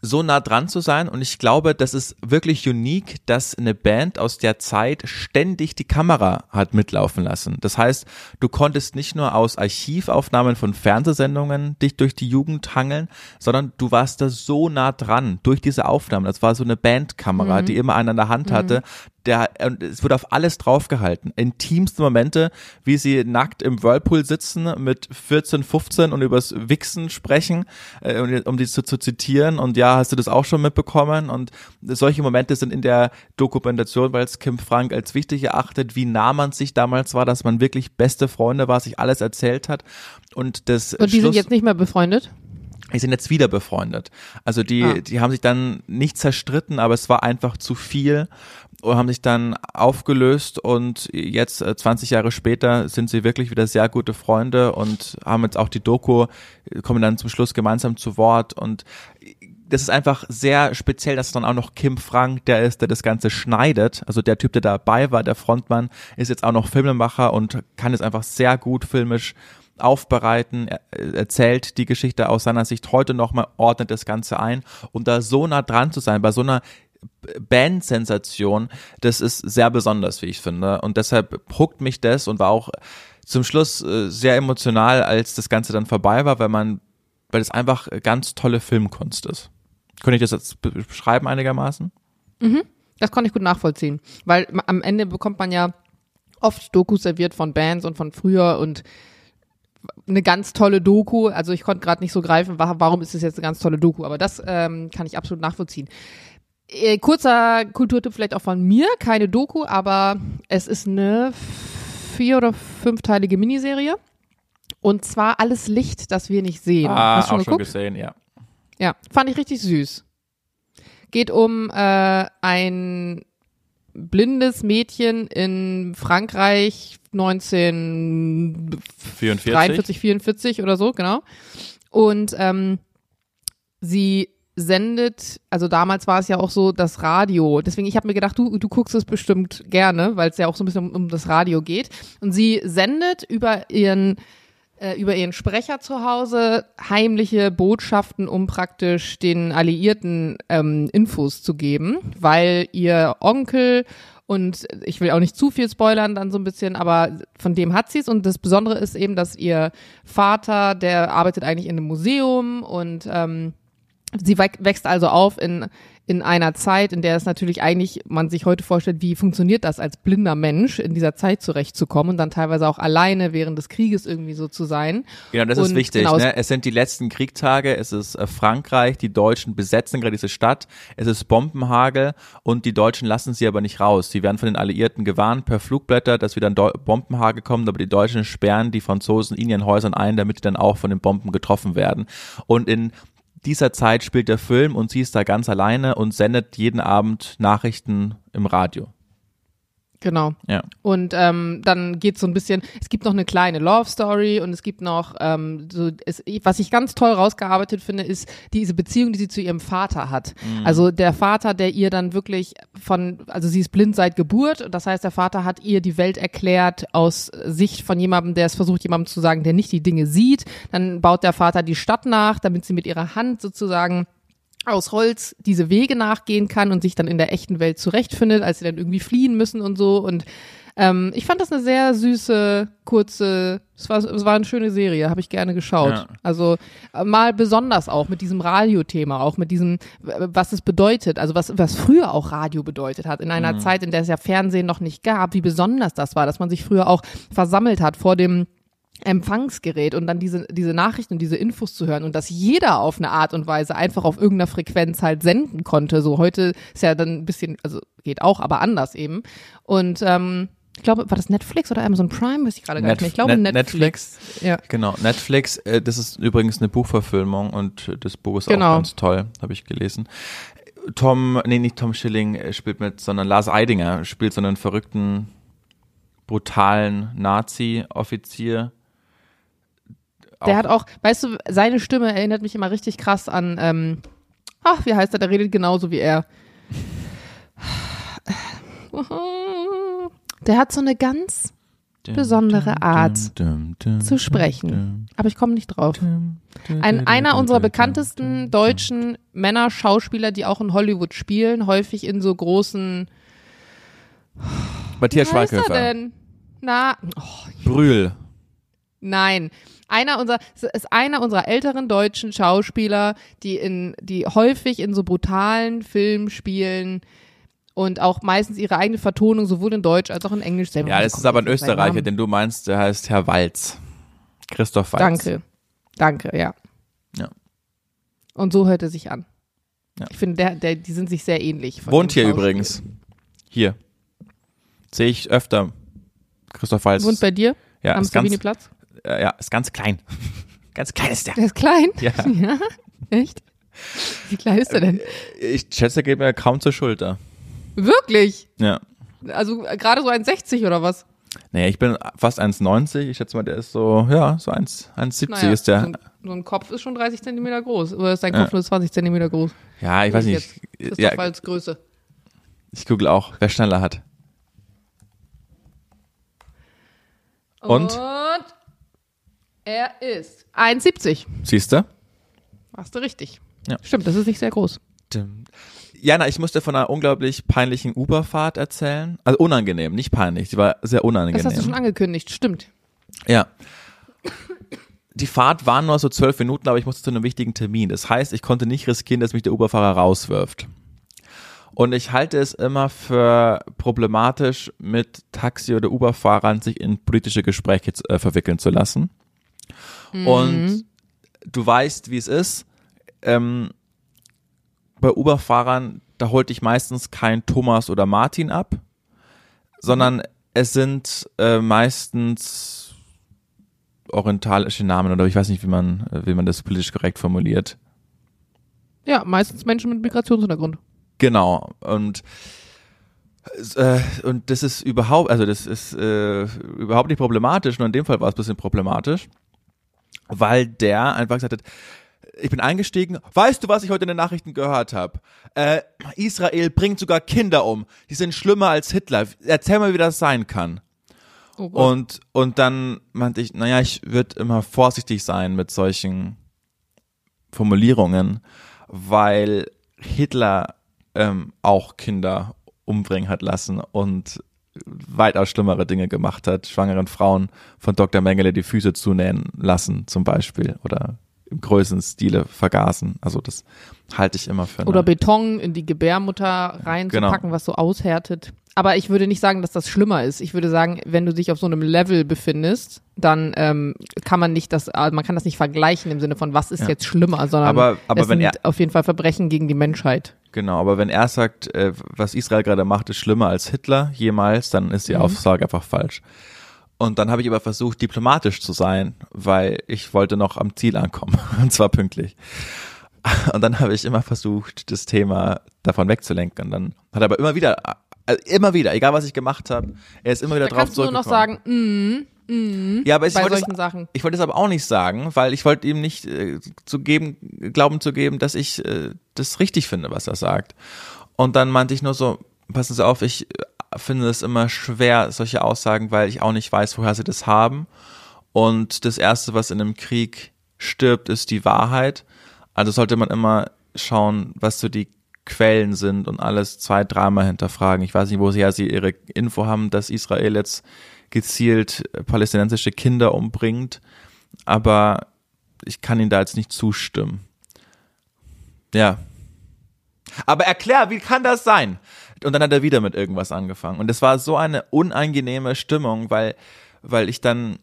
So nah dran zu sein und ich glaube, das ist wirklich unique, dass eine Band aus der Zeit ständig die Kamera hat mitlaufen lassen. Das heißt, du konntest nicht nur aus Archivaufnahmen von Fernsehsendungen dich durch die Jugend hangeln, sondern du warst da so nah dran durch diese Aufnahmen. Das war so eine Bandkamera, die immer einen an der Hand hatte. Der, und es wurde auf alles draufgehalten. Intimste Momente, wie sie nackt im Whirlpool sitzen mit 14, 15 und übers Wichsen sprechen, äh, um- die zu, zu zitieren. Und ja, hast du das auch schon mitbekommen? Und solche Momente sind in der Dokumentation, weil es Kim Frank als wichtig erachtet, wie nah man sich damals war, dass man wirklich beste Freunde war, sich alles erzählt hat. Und das Und die sind jetzt nicht mehr befreundet? die sind jetzt wieder befreundet. Also die, Ah. die haben sich dann nicht zerstritten, aber es war einfach zu viel und haben sich dann aufgelöst und jetzt äh, 20 Jahre später sind sie wirklich wieder sehr gute Freunde und haben jetzt auch die Doku, äh, kommen dann zum Schluss gemeinsam zu Wort und das ist einfach sehr speziell, dass dann auch noch Kim Frank, der ist, der das Ganze schneidet. Also der Typ, der dabei war, der Frontmann, ist jetzt auch noch Filmemacher und kann es einfach sehr gut filmisch aufbereiten, er erzählt die Geschichte aus seiner Sicht. Heute nochmal, ordnet das Ganze ein. Und da so nah dran zu sein, bei so einer Band-Sensation, das ist sehr besonders, wie ich finde. Und deshalb huckt mich das und war auch zum Schluss äh, sehr emotional, als das Ganze dann vorbei war, weil man, weil es einfach ganz tolle Filmkunst ist. Könnte ich das jetzt be- beschreiben einigermaßen? Das konnte ich gut nachvollziehen. Weil am Ende bekommt man ja oft Dokus serviert von Bands und von früher und eine ganz tolle Doku. Also ich konnte gerade nicht so greifen, wa- warum ist es jetzt eine ganz tolle Doku. Aber das ähm, kann ich absolut nachvollziehen. Äh, kurzer Kulturtipp vielleicht auch von mir, keine Doku, aber es ist eine vier- oder fünfteilige Miniserie. Und zwar alles Licht, das wir nicht sehen. Hast du schon Ah, auch schon geguckt? gesehen, ja. Ja, fand ich richtig süß. Geht um äh, ein blindes Mädchen in Frankreich 1943, 44. 44 oder so, genau. Und ähm, sie sendet, also damals war es ja auch so das Radio. Deswegen, ich habe mir gedacht, du, du guckst es bestimmt gerne, weil es ja auch so ein bisschen um, um das Radio geht. Und sie sendet über ihren äh, über ihren Sprecher zu Hause heimliche Botschaften, um praktisch den Alliierten ähm, Infos zu geben, weil ihr Onkel und ich will auch nicht zu viel spoilern dann so ein bisschen, aber von dem hat sie es. Und das Besondere ist eben, dass ihr Vater, der arbeitet eigentlich in einem Museum und ähm, sie wächst also auf in in einer Zeit, in der es natürlich eigentlich man sich heute vorstellt, wie funktioniert das als blinder Mensch in dieser Zeit zurechtzukommen und dann teilweise auch alleine während des Krieges irgendwie so zu sein. Genau, das und ist wichtig. Genau, ne? Es sind die letzten Kriegtage, es ist äh, Frankreich, die Deutschen besetzen gerade diese Stadt, es ist Bombenhagel und die Deutschen lassen sie aber nicht raus. Sie werden von den Alliierten gewarnt per Flugblätter, dass wieder ein Bombenhagel kommt, aber die Deutschen sperren die Franzosen in ihren Häusern ein, damit die dann auch von den Bomben getroffen werden. Und in dieser Zeit spielt der Film und sie ist da ganz alleine und sendet jeden Abend Nachrichten im Radio. Genau. Ja. Und ähm, dann geht so ein bisschen, es gibt noch eine kleine Love Story und es gibt noch, ähm, so, es, was ich ganz toll rausgearbeitet finde, ist diese Beziehung, die sie zu ihrem Vater hat. Mhm. Also der Vater, der ihr dann wirklich von, also sie ist blind seit Geburt, das heißt, der Vater hat ihr die Welt erklärt aus Sicht von jemandem, der es versucht, jemandem zu sagen, der nicht die Dinge sieht. Dann baut der Vater die Stadt nach, damit sie mit ihrer Hand sozusagen aus Holz diese Wege nachgehen kann und sich dann in der echten Welt zurechtfindet, als sie dann irgendwie fliehen müssen und so. Und ähm, ich fand das eine sehr süße, kurze, es war, es war eine schöne Serie, habe ich gerne geschaut. Ja. Also äh, mal besonders auch mit diesem Radiothema, auch mit diesem, was es bedeutet, also was, was früher auch Radio bedeutet hat, in einer Zeit, in der es ja Fernsehen noch nicht gab, wie besonders das war, dass man sich früher auch versammelt hat vor dem Empfangsgerät und dann diese, diese Nachrichten und diese Infos zu hören und dass jeder auf eine Art und Weise einfach auf irgendeiner Frequenz halt senden konnte. So heute ist ja dann ein bisschen, also geht auch, aber anders eben. Und ähm, ich glaube, war das Netflix oder Amazon Prime? Weiß ich gerade gar nicht mehr. Ich glaube Net- Netflix. Ja. Genau, Netflix, äh, das ist übrigens eine Buchverfilmung und das Buch ist Genau. auch ganz toll, habe ich gelesen. Tom, nee, nicht Tom Schilling äh, spielt mit, sondern Lars Eidinger spielt so einen verrückten, brutalen Nazi-Offizier. Der hat auch, weißt du, seine Stimme erinnert mich immer richtig krass an, ähm, ach, wie heißt er, der redet genauso wie er. Der hat so eine ganz besondere Art zu sprechen. Aber ich komme nicht drauf. Ein, einer unserer bekanntesten deutschen Männer-Schauspieler, die auch in Hollywood spielen, häufig in so großen. Matthias er Schweighöfer. Na, oh, Brühl. Nein, einer unserer ist einer unserer älteren deutschen Schauspieler, die in die häufig in so brutalen Filmen spielen und auch meistens ihre eigene Vertonung sowohl in Deutsch als auch in Englisch selber. Ja, das ist aber ein Österreicher, den du meinst, der heißt Herr Walz. Christoph Walz. Danke, danke, ja. Ja. Und so hört er sich an. Ja. Ich finde, der, der, die sind sich sehr ähnlich. Wohnt hier übrigens. Hier. Sehe ich öfter. Christoph Walz. Wohnt bei dir ja, am Sabiniplatz? Äh, ja, ist ganz klein. ganz klein ist der. Der ist klein. Ja. ja. Echt? Wie klein ist er denn? Ich schätze, er geht mir kaum zur Schulter. Wirklich? Ja. Also äh, gerade so ein 60 oder was? Naja, ich bin fast 1,90. Ich schätze mal, der ist so, ja, so 1 1,70 Naja, ist der. So, ein- so ein Kopf ist schon 30 Zentimeter groß. Oder ist dein Ja. Kopf nur 20 Zentimeter groß? ja, ich weiß nicht. Jetzt. Christoph Ja, Waltz Größe. ich google auch, wer schneller hat. Und? Und er ist 1,70. Siehst du? Machst du richtig. Ja. Stimmt, das ist nicht sehr groß. Jana, ich musste von einer unglaublich peinlichen Uberfahrt erzählen. Also unangenehm, nicht peinlich. Die war sehr unangenehm. Das hast du schon angekündigt, stimmt. Ja. Die Fahrt war nur so zwölf Minuten, aber ich musste zu einem wichtigen Termin. Das heißt, ich konnte nicht riskieren, dass mich der Uberfahrer rauswirft. Und ich halte es immer für problematisch, mit Taxi- oder Uberfahrern sich in politische Gespräche äh, verwickeln zu lassen. Und du weißt, wie es ist. Ähm, bei Uberfahrern, da holt dich meistens kein Thomas oder Martin ab, sondern es sind äh, meistens orientalische Namen oder ich weiß nicht, wie man, äh, wie man das politisch korrekt formuliert. Ja, meistens Menschen mit Migrationshintergrund. Genau. Und äh, und das ist überhaupt, also das ist äh, überhaupt nicht problematisch, nur in dem Fall war es ein bisschen problematisch, weil der einfach gesagt hat, ich bin eingestiegen. Weißt du, was ich heute in den Nachrichten gehört habe? Äh, Israel bringt sogar Kinder um. Die sind schlimmer als Hitler. Erzähl mal, wie das sein kann. Oh. Und, und dann meinte ich, naja, ich würde immer vorsichtig sein mit solchen Formulierungen, weil Hitler ähm, auch Kinder umbringen hat lassen und weitaus schlimmere Dinge gemacht hat, schwangeren Frauen von Dr. Mengele die Füße zunähen lassen zum Beispiel oder im größeren Stile vergasen. Also das halte ich immer für Oder Beton in die Gebärmutter reinzupacken, Genau. was so aushärtet. Aber ich würde nicht sagen, dass das schlimmer ist. Ich würde sagen, wenn du dich auf so einem Level befindest, dann ähm, kann man nicht das, äh, man kann das nicht vergleichen im Sinne von, was ist Ja. jetzt schlimmer, sondern Aber- aber es sind er- auf jeden Fall Verbrechen gegen die Menschheit. Genau, aber wenn er sagt, äh, was Israel gerade macht, ist schlimmer als Hitler jemals, dann ist die Mhm. Aussage einfach falsch. Und dann habe ich aber versucht, diplomatisch zu sein, weil ich wollte noch am Ziel ankommen, und zwar pünktlich. Und dann habe ich immer versucht, das Thema davon wegzulenken. Und dann hat er aber immer wieder, also immer wieder, egal was ich gemacht habe, er ist immer wieder Da drauf kannst du nur noch zurückgekommen. sagen, mm, ja, aber ich wollte Sachen. ich wollte es aber auch nicht sagen, weil ich wollte ihm nicht äh, zu geben, glauben zu geben, dass ich äh, das richtig finde, was er sagt. Und dann meinte ich nur so, passen Sie auf, ich äh, finde es immer schwer, solche Aussagen, weil ich auch nicht weiß, woher sie das haben. Und das Erste, was in einem Krieg stirbt, ist die Wahrheit. Also sollte man immer schauen, was so die Quellen sind und alles zwei, dreimal hinterfragen. Ich weiß nicht, woher sie ihre Info haben, dass Israel jetzt gezielt palästinensische Kinder umbringt, aber ich kann ihnen da jetzt nicht zustimmen. Ja. Aber erklär, wie kann das sein? Und dann hat er wieder mit irgendwas angefangen. Und es war so eine unangenehme Stimmung, weil, weil ich dann,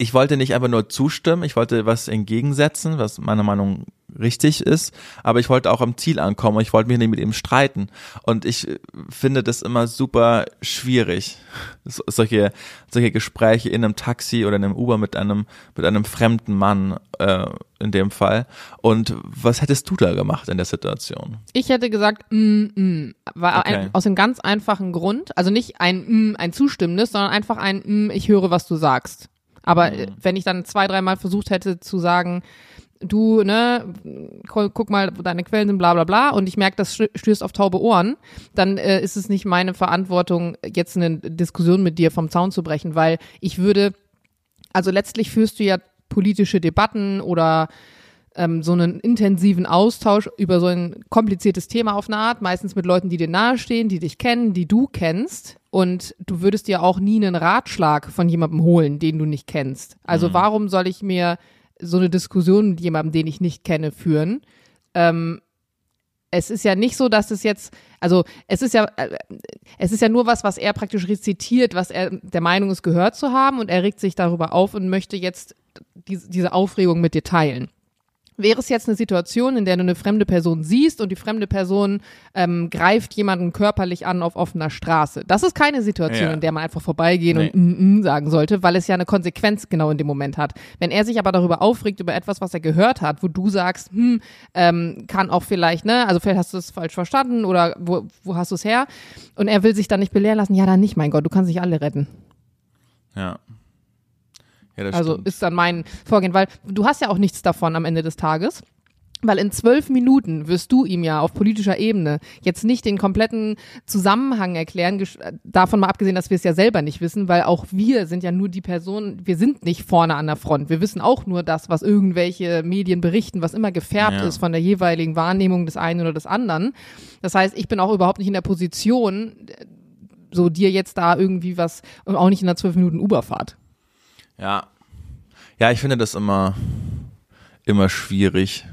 ich wollte nicht einfach nur zustimmen, ich wollte was entgegensetzen, was meiner Meinung richtig ist, aber ich wollte auch am Ziel ankommen, ich wollte mich nicht mit ihm streiten. Und ich äh, finde das immer super schwierig, so, solche, solche Gespräche in einem Taxi oder in einem Uber mit einem, mit einem fremden Mann äh, in dem Fall. Und was hättest du da gemacht in der Situation? Ich hätte gesagt, mm, mm, war Okay. ein, aus dem ganz einfachen Grund, also nicht ein mm, ein zustimmendes, sondern einfach ein mm, ich höre, was du sagst. Aber äh, wenn ich dann zwei, dreimal versucht hätte zu sagen, du, ne, gu- guck mal, wo deine Quellen sind, bla bla bla, und ich merke, das stö- stößt auf taube Ohren, dann äh, ist es nicht meine Verantwortung, jetzt eine Diskussion mit dir vom Zaun zu brechen, weil ich würde, also letztlich führst du ja politische Debatten oder ähm, so einen intensiven Austausch über so ein kompliziertes Thema auf eine Art, meistens mit Leuten, die dir nahestehen, die dich kennen, die du kennst. Und du würdest dir auch nie einen Ratschlag von jemandem holen, den du nicht kennst. Also warum soll ich mir so eine Diskussion mit jemandem, den ich nicht kenne, führen? Ähm, es ist ja nicht so, dass es jetzt, also es ist ja, äh, es ist ja nur was, was er praktisch rezitiert, was er der Meinung ist, gehört zu haben und er regt sich darüber auf und möchte jetzt diese, diese Aufregung mit dir teilen. Wäre es jetzt eine Situation, in der du eine fremde Person siehst und die fremde Person ähm, greift jemanden körperlich an auf offener Straße? Das ist keine Situation, Ja. in der man einfach vorbeigehen Nee. und mm, mm sagen sollte, weil es ja eine Konsequenz genau in dem Moment hat. Wenn er sich aber darüber aufregt, über etwas, was er gehört hat, wo du sagst, hm, ähm, kann auch vielleicht, ne, also vielleicht hast du es falsch verstanden oder wo, wo hast du es her? Und er will sich dann nicht belehren lassen, ja, dann nicht, mein Gott, du kannst nicht alle retten. Ja. Ja, Also stimmt. ist dann mein Vorgehen, weil du hast ja auch nichts davon am Ende des Tages. Weil in zwölf Minuten wirst du ihm ja auf politischer Ebene jetzt nicht den kompletten Zusammenhang erklären, äh, davon mal abgesehen, dass wir es ja selber nicht wissen, weil auch wir sind ja nur die Personen, wir sind nicht vorne an der Front. Wir wissen auch nur das, was irgendwelche Medien berichten, was immer gefärbt Ja. ist von der jeweiligen Wahrnehmung des einen oder des anderen. Das heißt, ich bin auch überhaupt nicht in der Position, äh, so dir jetzt da irgendwie was, und auch nicht in einer zwölf Minuten Uberfahrt. Ja. Ja, ich finde das immer, immer schwierig.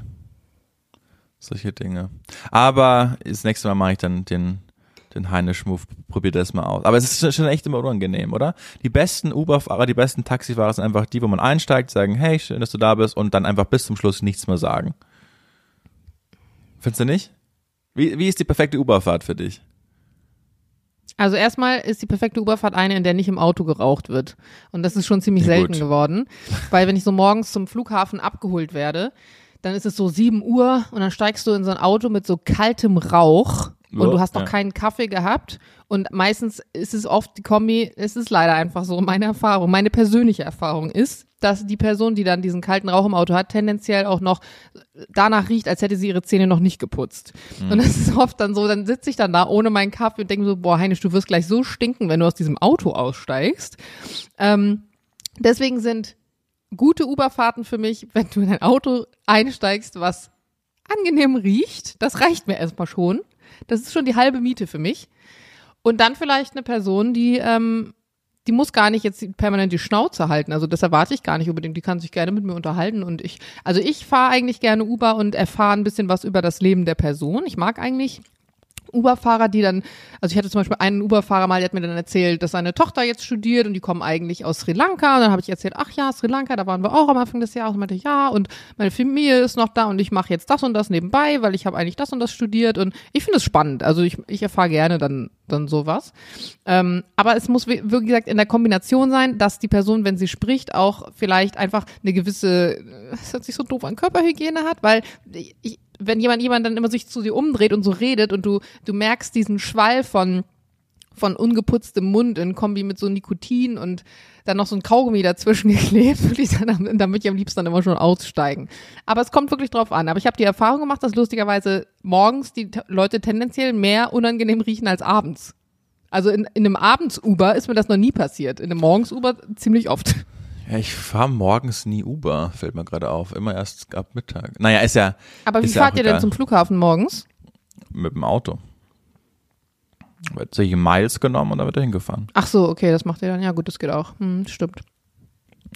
Solche Dinge. Aber das nächste Mal mache ich dann den, den Heine-Schmuf, probier das mal aus. Aber es ist schon echt immer unangenehm, oder? Die besten Uber-Fahrer, die besten Taxifahrer sind einfach die, wo man einsteigt, sagen, hey, schön, dass du da bist und dann einfach bis zum Schluss nichts mehr sagen. Findest du nicht? Wie, wie ist die perfekte Uberfahrt für dich? Also erstmal ist die perfekte Uberfahrt eine, in der nicht im Auto geraucht wird. Und das ist schon ziemlich Ja, selten gut. geworden. Weil wenn ich so morgens zum Flughafen abgeholt werde, dann ist es so 7 Uhr und dann steigst du in so ein Auto mit so kaltem Rauch und du hast noch ja. keinen Kaffee gehabt. Und meistens ist es oft die Kombi, es ist leider einfach so, meine Erfahrung, meine persönliche Erfahrung ist, dass die Person, die dann diesen kalten Rauch im Auto hat, tendenziell auch noch danach riecht, als hätte sie ihre Zähne noch nicht geputzt. Mhm. Und das ist oft dann so, dann sitze ich dann da ohne meinen Kaffee und denke so, boah, Heinisch, du wirst gleich so stinken, wenn du aus diesem Auto aussteigst. Ähm, deswegen sind gute Uberfahrten für mich, wenn du in ein Auto einsteigst, was angenehm riecht. Das reicht mir erstmal schon. Das ist schon die halbe Miete für mich. Und dann vielleicht eine Person, die ähm, die muss gar nicht jetzt permanent die Schnauze halten. Also das erwarte ich gar nicht unbedingt. Die kann sich gerne mit mir unterhalten. Und ich, also ich fahre eigentlich gerne Uber und erfahre ein bisschen was über das Leben der Person. Ich mag eigentlich Uber-Fahrer, die dann, also ich hatte zum Beispiel einen Uber-Fahrer mal, der hat mir dann erzählt, dass seine Tochter jetzt studiert und die kommen eigentlich aus Sri Lanka. Und dann habe ich erzählt, ach ja, Sri Lanka, da waren wir auch am Anfang des Jahres. Und meinte, ja, und meine Familie ist noch da und ich mache jetzt das und das nebenbei, weil ich habe eigentlich das und das studiert. Und ich finde es spannend. Also ich, ich erfahre gerne dann, dann sowas. Ähm, aber es muss, wie gesagt, in der Kombination sein, dass die Person, wenn sie spricht, auch vielleicht einfach eine gewisse, das hört sich so doof an, Körperhygiene hat, weil ich, wenn jemand jemand dann immer sich zu dir umdreht und so redet und du du merkst diesen Schwall von von ungeputztem Mund in Kombi mit so Nikotin und dann noch so ein Kaugummi dazwischen geklebt, würde ich dann würde ich am liebsten dann immer schon aussteigen. Aber es kommt wirklich drauf an. Aber ich habe die Erfahrung gemacht, dass lustigerweise morgens die Leute tendenziell mehr unangenehm riechen als abends. Also in, in einem Abends-Uber ist mir das noch nie passiert. In einem Morgens-Uber ziemlich oft. Ja, ich fahre morgens nie Uber, fällt mir gerade auf. Immer erst ab Mittag. Naja, ist ja. Aber wie fahrt ja ihr denn zum Flughafen morgens? Mit dem Auto. Wird sich Miles genommen und dann wird er hingefahren. Ach so, okay, das macht ihr dann. Ja, gut, das geht auch. Hm, stimmt.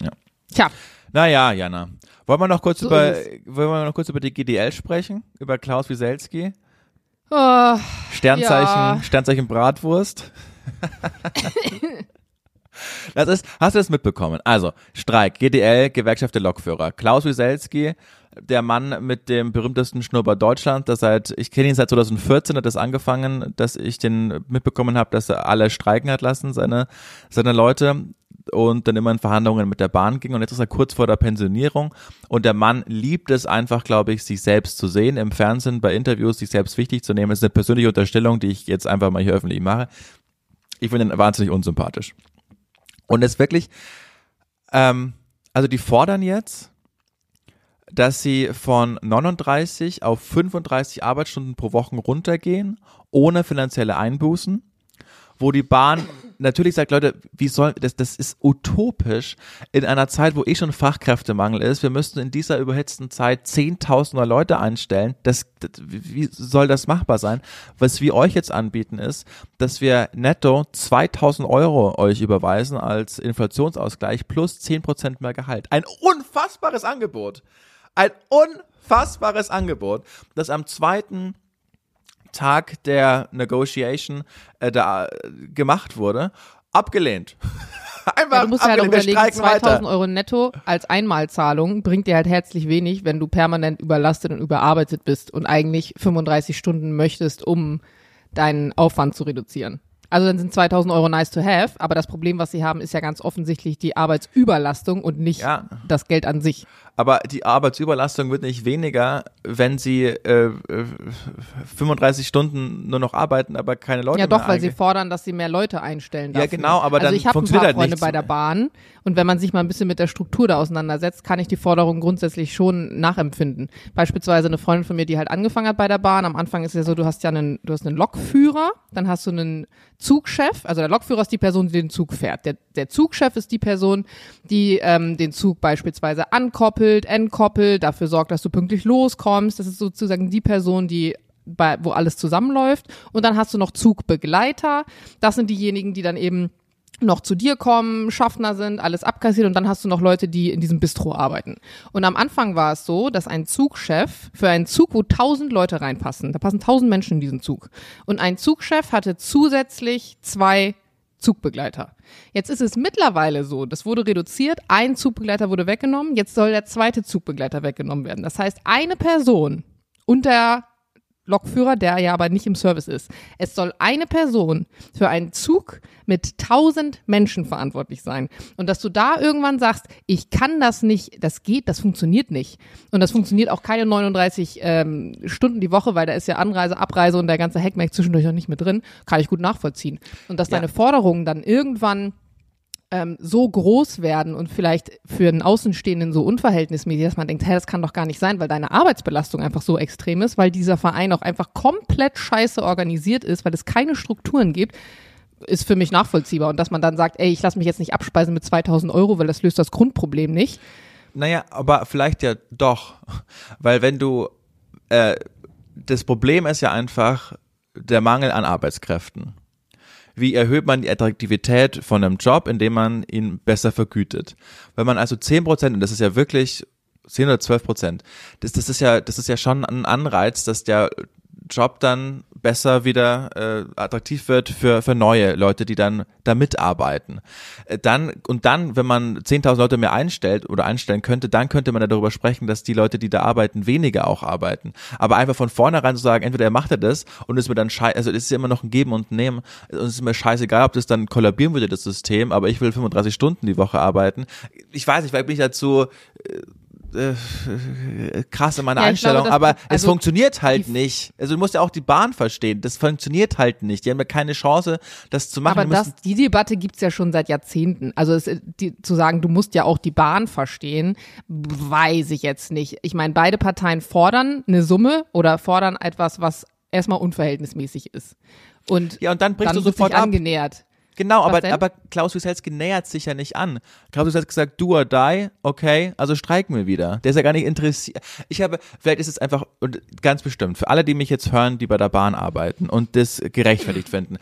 Ja. Tja. Naja, Jana. Wollen wir noch kurz so über, wollen wir noch kurz über die GDL sprechen? Über Klaus Wieselski? Oh, Sternzeichen, ja. Sternzeichen Bratwurst. Das ist, hast du das mitbekommen? Also, Streik, GDL, Gewerkschaft der Lokführer. Klaus Wieselski, der Mann mit dem berühmtesten Schnurrbart Deutschland, das seit, ich kenne ihn seit 2014, hat das angefangen, dass ich den mitbekommen habe, dass er alle streiken hat lassen, seine, seine Leute und dann immer in Verhandlungen mit der Bahn ging und jetzt ist er kurz vor der Pensionierung und der Mann liebt es einfach, glaube ich, sich selbst zu sehen im Fernsehen, bei Interviews, sich selbst wichtig zu nehmen. Das ist eine persönliche Unterstellung, die ich jetzt einfach mal hier öffentlich mache. Ich finde ihn wahnsinnig unsympathisch. Und es wirklich, ähm, also die fordern jetzt, dass sie von 39 auf 35 Arbeitsstunden pro Woche runtergehen, ohne finanzielle Einbußen wo die Bahn natürlich sagt, Leute, wie soll das, das ist utopisch in einer Zeit, wo eh schon Fachkräftemangel ist. Wir müssten in dieser überhitzten Zeit zehntausender Leute einstellen. Das, das, wie soll das machbar sein? Was wir euch jetzt anbieten ist, dass wir netto 2000 Euro euch überweisen als Inflationsausgleich plus 10 Prozent mehr Gehalt. Ein unfassbares Angebot. Ein unfassbares Angebot, das am zweiten Tag der Negotiation äh, da äh, gemacht wurde, abgelehnt. Einfach ja, du musst halt auch überlegen, 2000 weiter. Euro netto als Einmalzahlung bringt dir halt herzlich wenig, wenn du permanent überlastet und überarbeitet bist und eigentlich 35 Stunden möchtest, um deinen Aufwand zu reduzieren. Also dann sind 2000 Euro nice to have, aber das Problem, was sie haben, ist ja ganz offensichtlich die Arbeitsüberlastung und nicht ja. das Geld an sich. Aber die Arbeitsüberlastung wird nicht weniger, wenn sie äh, 35 Stunden nur noch arbeiten, aber keine Leute Ja, doch, mehr weil sie fordern, dass sie mehr Leute einstellen dafür. Ja, genau, aber also dann ich funktioniert ein paar halt Freunde bei der Bahn und wenn man sich mal ein bisschen mit der Struktur da auseinandersetzt, kann ich die Forderung grundsätzlich schon nachempfinden. Beispielsweise eine Freundin von mir, die halt angefangen hat bei der Bahn. Am Anfang ist ja so, du hast ja einen, du hast einen Lokführer, dann hast du einen Zugchef, also der Lokführer ist die Person, die den Zug fährt. Der, der Zugchef ist die Person, die ähm, den Zug beispielsweise ankoppelt, entkoppelt, dafür sorgt, dass du pünktlich loskommst. Das ist sozusagen die Person, die bei, wo alles zusammenläuft. Und dann hast du noch Zugbegleiter. Das sind diejenigen, die dann eben noch zu dir kommen, Schaffner sind, alles abkassiert und dann hast du noch Leute, die in diesem Bistro arbeiten. Und am Anfang war es so, dass ein Zugchef für einen Zug, wo tausend Leute reinpassen, da passen tausend Menschen in diesen Zug. Und ein Zugchef hatte zusätzlich zwei Zugbegleiter. Jetzt ist es mittlerweile so, das wurde reduziert, ein Zugbegleiter wurde weggenommen, jetzt soll der zweite Zugbegleiter weggenommen werden. Das heißt, eine Person unter Lokführer, der ja aber nicht im Service ist. Es soll eine Person für einen Zug mit tausend Menschen verantwortlich sein. Und dass du da irgendwann sagst, ich kann das nicht, das geht, das funktioniert nicht. Und das funktioniert auch keine 39 ähm, Stunden die Woche, weil da ist ja Anreise, Abreise und der ganze Heckmeck zwischendurch noch nicht mit drin, kann ich gut nachvollziehen. Und dass ja. deine Forderungen dann irgendwann ähm, so groß werden und vielleicht für einen Außenstehenden so unverhältnismäßig, dass man denkt, hey, das kann doch gar nicht sein, weil deine Arbeitsbelastung einfach so extrem ist, weil dieser Verein auch einfach komplett scheiße organisiert ist, weil es keine Strukturen gibt, ist für mich nachvollziehbar. Und dass man dann sagt, ey, ich lasse mich jetzt nicht abspeisen mit 2000 Euro, weil das löst das Grundproblem nicht. Naja, aber vielleicht ja doch. Weil wenn du, äh, das Problem ist ja einfach der Mangel an Arbeitskräften wie erhöht man die Attraktivität von einem Job, indem man ihn besser vergütet. Wenn man also 10 Prozent, und das ist ja wirklich 10 oder 12 Prozent, das, das ist ja, das ist ja schon ein Anreiz, dass der Job dann besser wieder äh, attraktiv wird für, für neue Leute, die dann da mitarbeiten. Äh, dann, und dann, wenn man 10.000 Leute mehr einstellt oder einstellen könnte, dann könnte man ja darüber sprechen, dass die Leute, die da arbeiten, weniger auch arbeiten. Aber einfach von vornherein zu sagen, entweder er macht er das und ist mir dann scheiße, also ist ja immer noch ein Geben und Nehmen und es ist mir scheißegal, ob das dann kollabieren würde, das System, aber ich will 35 Stunden die Woche arbeiten. Ich weiß nicht, weil bin ich dazu äh, äh, krass in meiner ja, Einstellung, glaube, aber also es funktioniert halt nicht. Also du musst ja auch die Bahn verstehen. Das funktioniert halt nicht. Die haben ja keine Chance, das zu machen. Aber das, die Debatte gibt's ja schon seit Jahrzehnten. Also es, die, zu sagen, du musst ja auch die Bahn verstehen, weiß ich jetzt nicht. Ich meine, beide Parteien fordern eine Summe oder fordern etwas, was erstmal unverhältnismäßig ist. Und, ja, und dann brichst dann du sofort ab. angenähert. Genau, aber, aber Klaus Wieselski nähert sich ja nicht an. Klaus Wieselski gesagt, do or die, okay, also streiken wir wieder. Der ist ja gar nicht interessiert. Ich habe, vielleicht ist es einfach, und ganz bestimmt, für alle, die mich jetzt hören, die bei der Bahn arbeiten und das gerechtfertigt finden,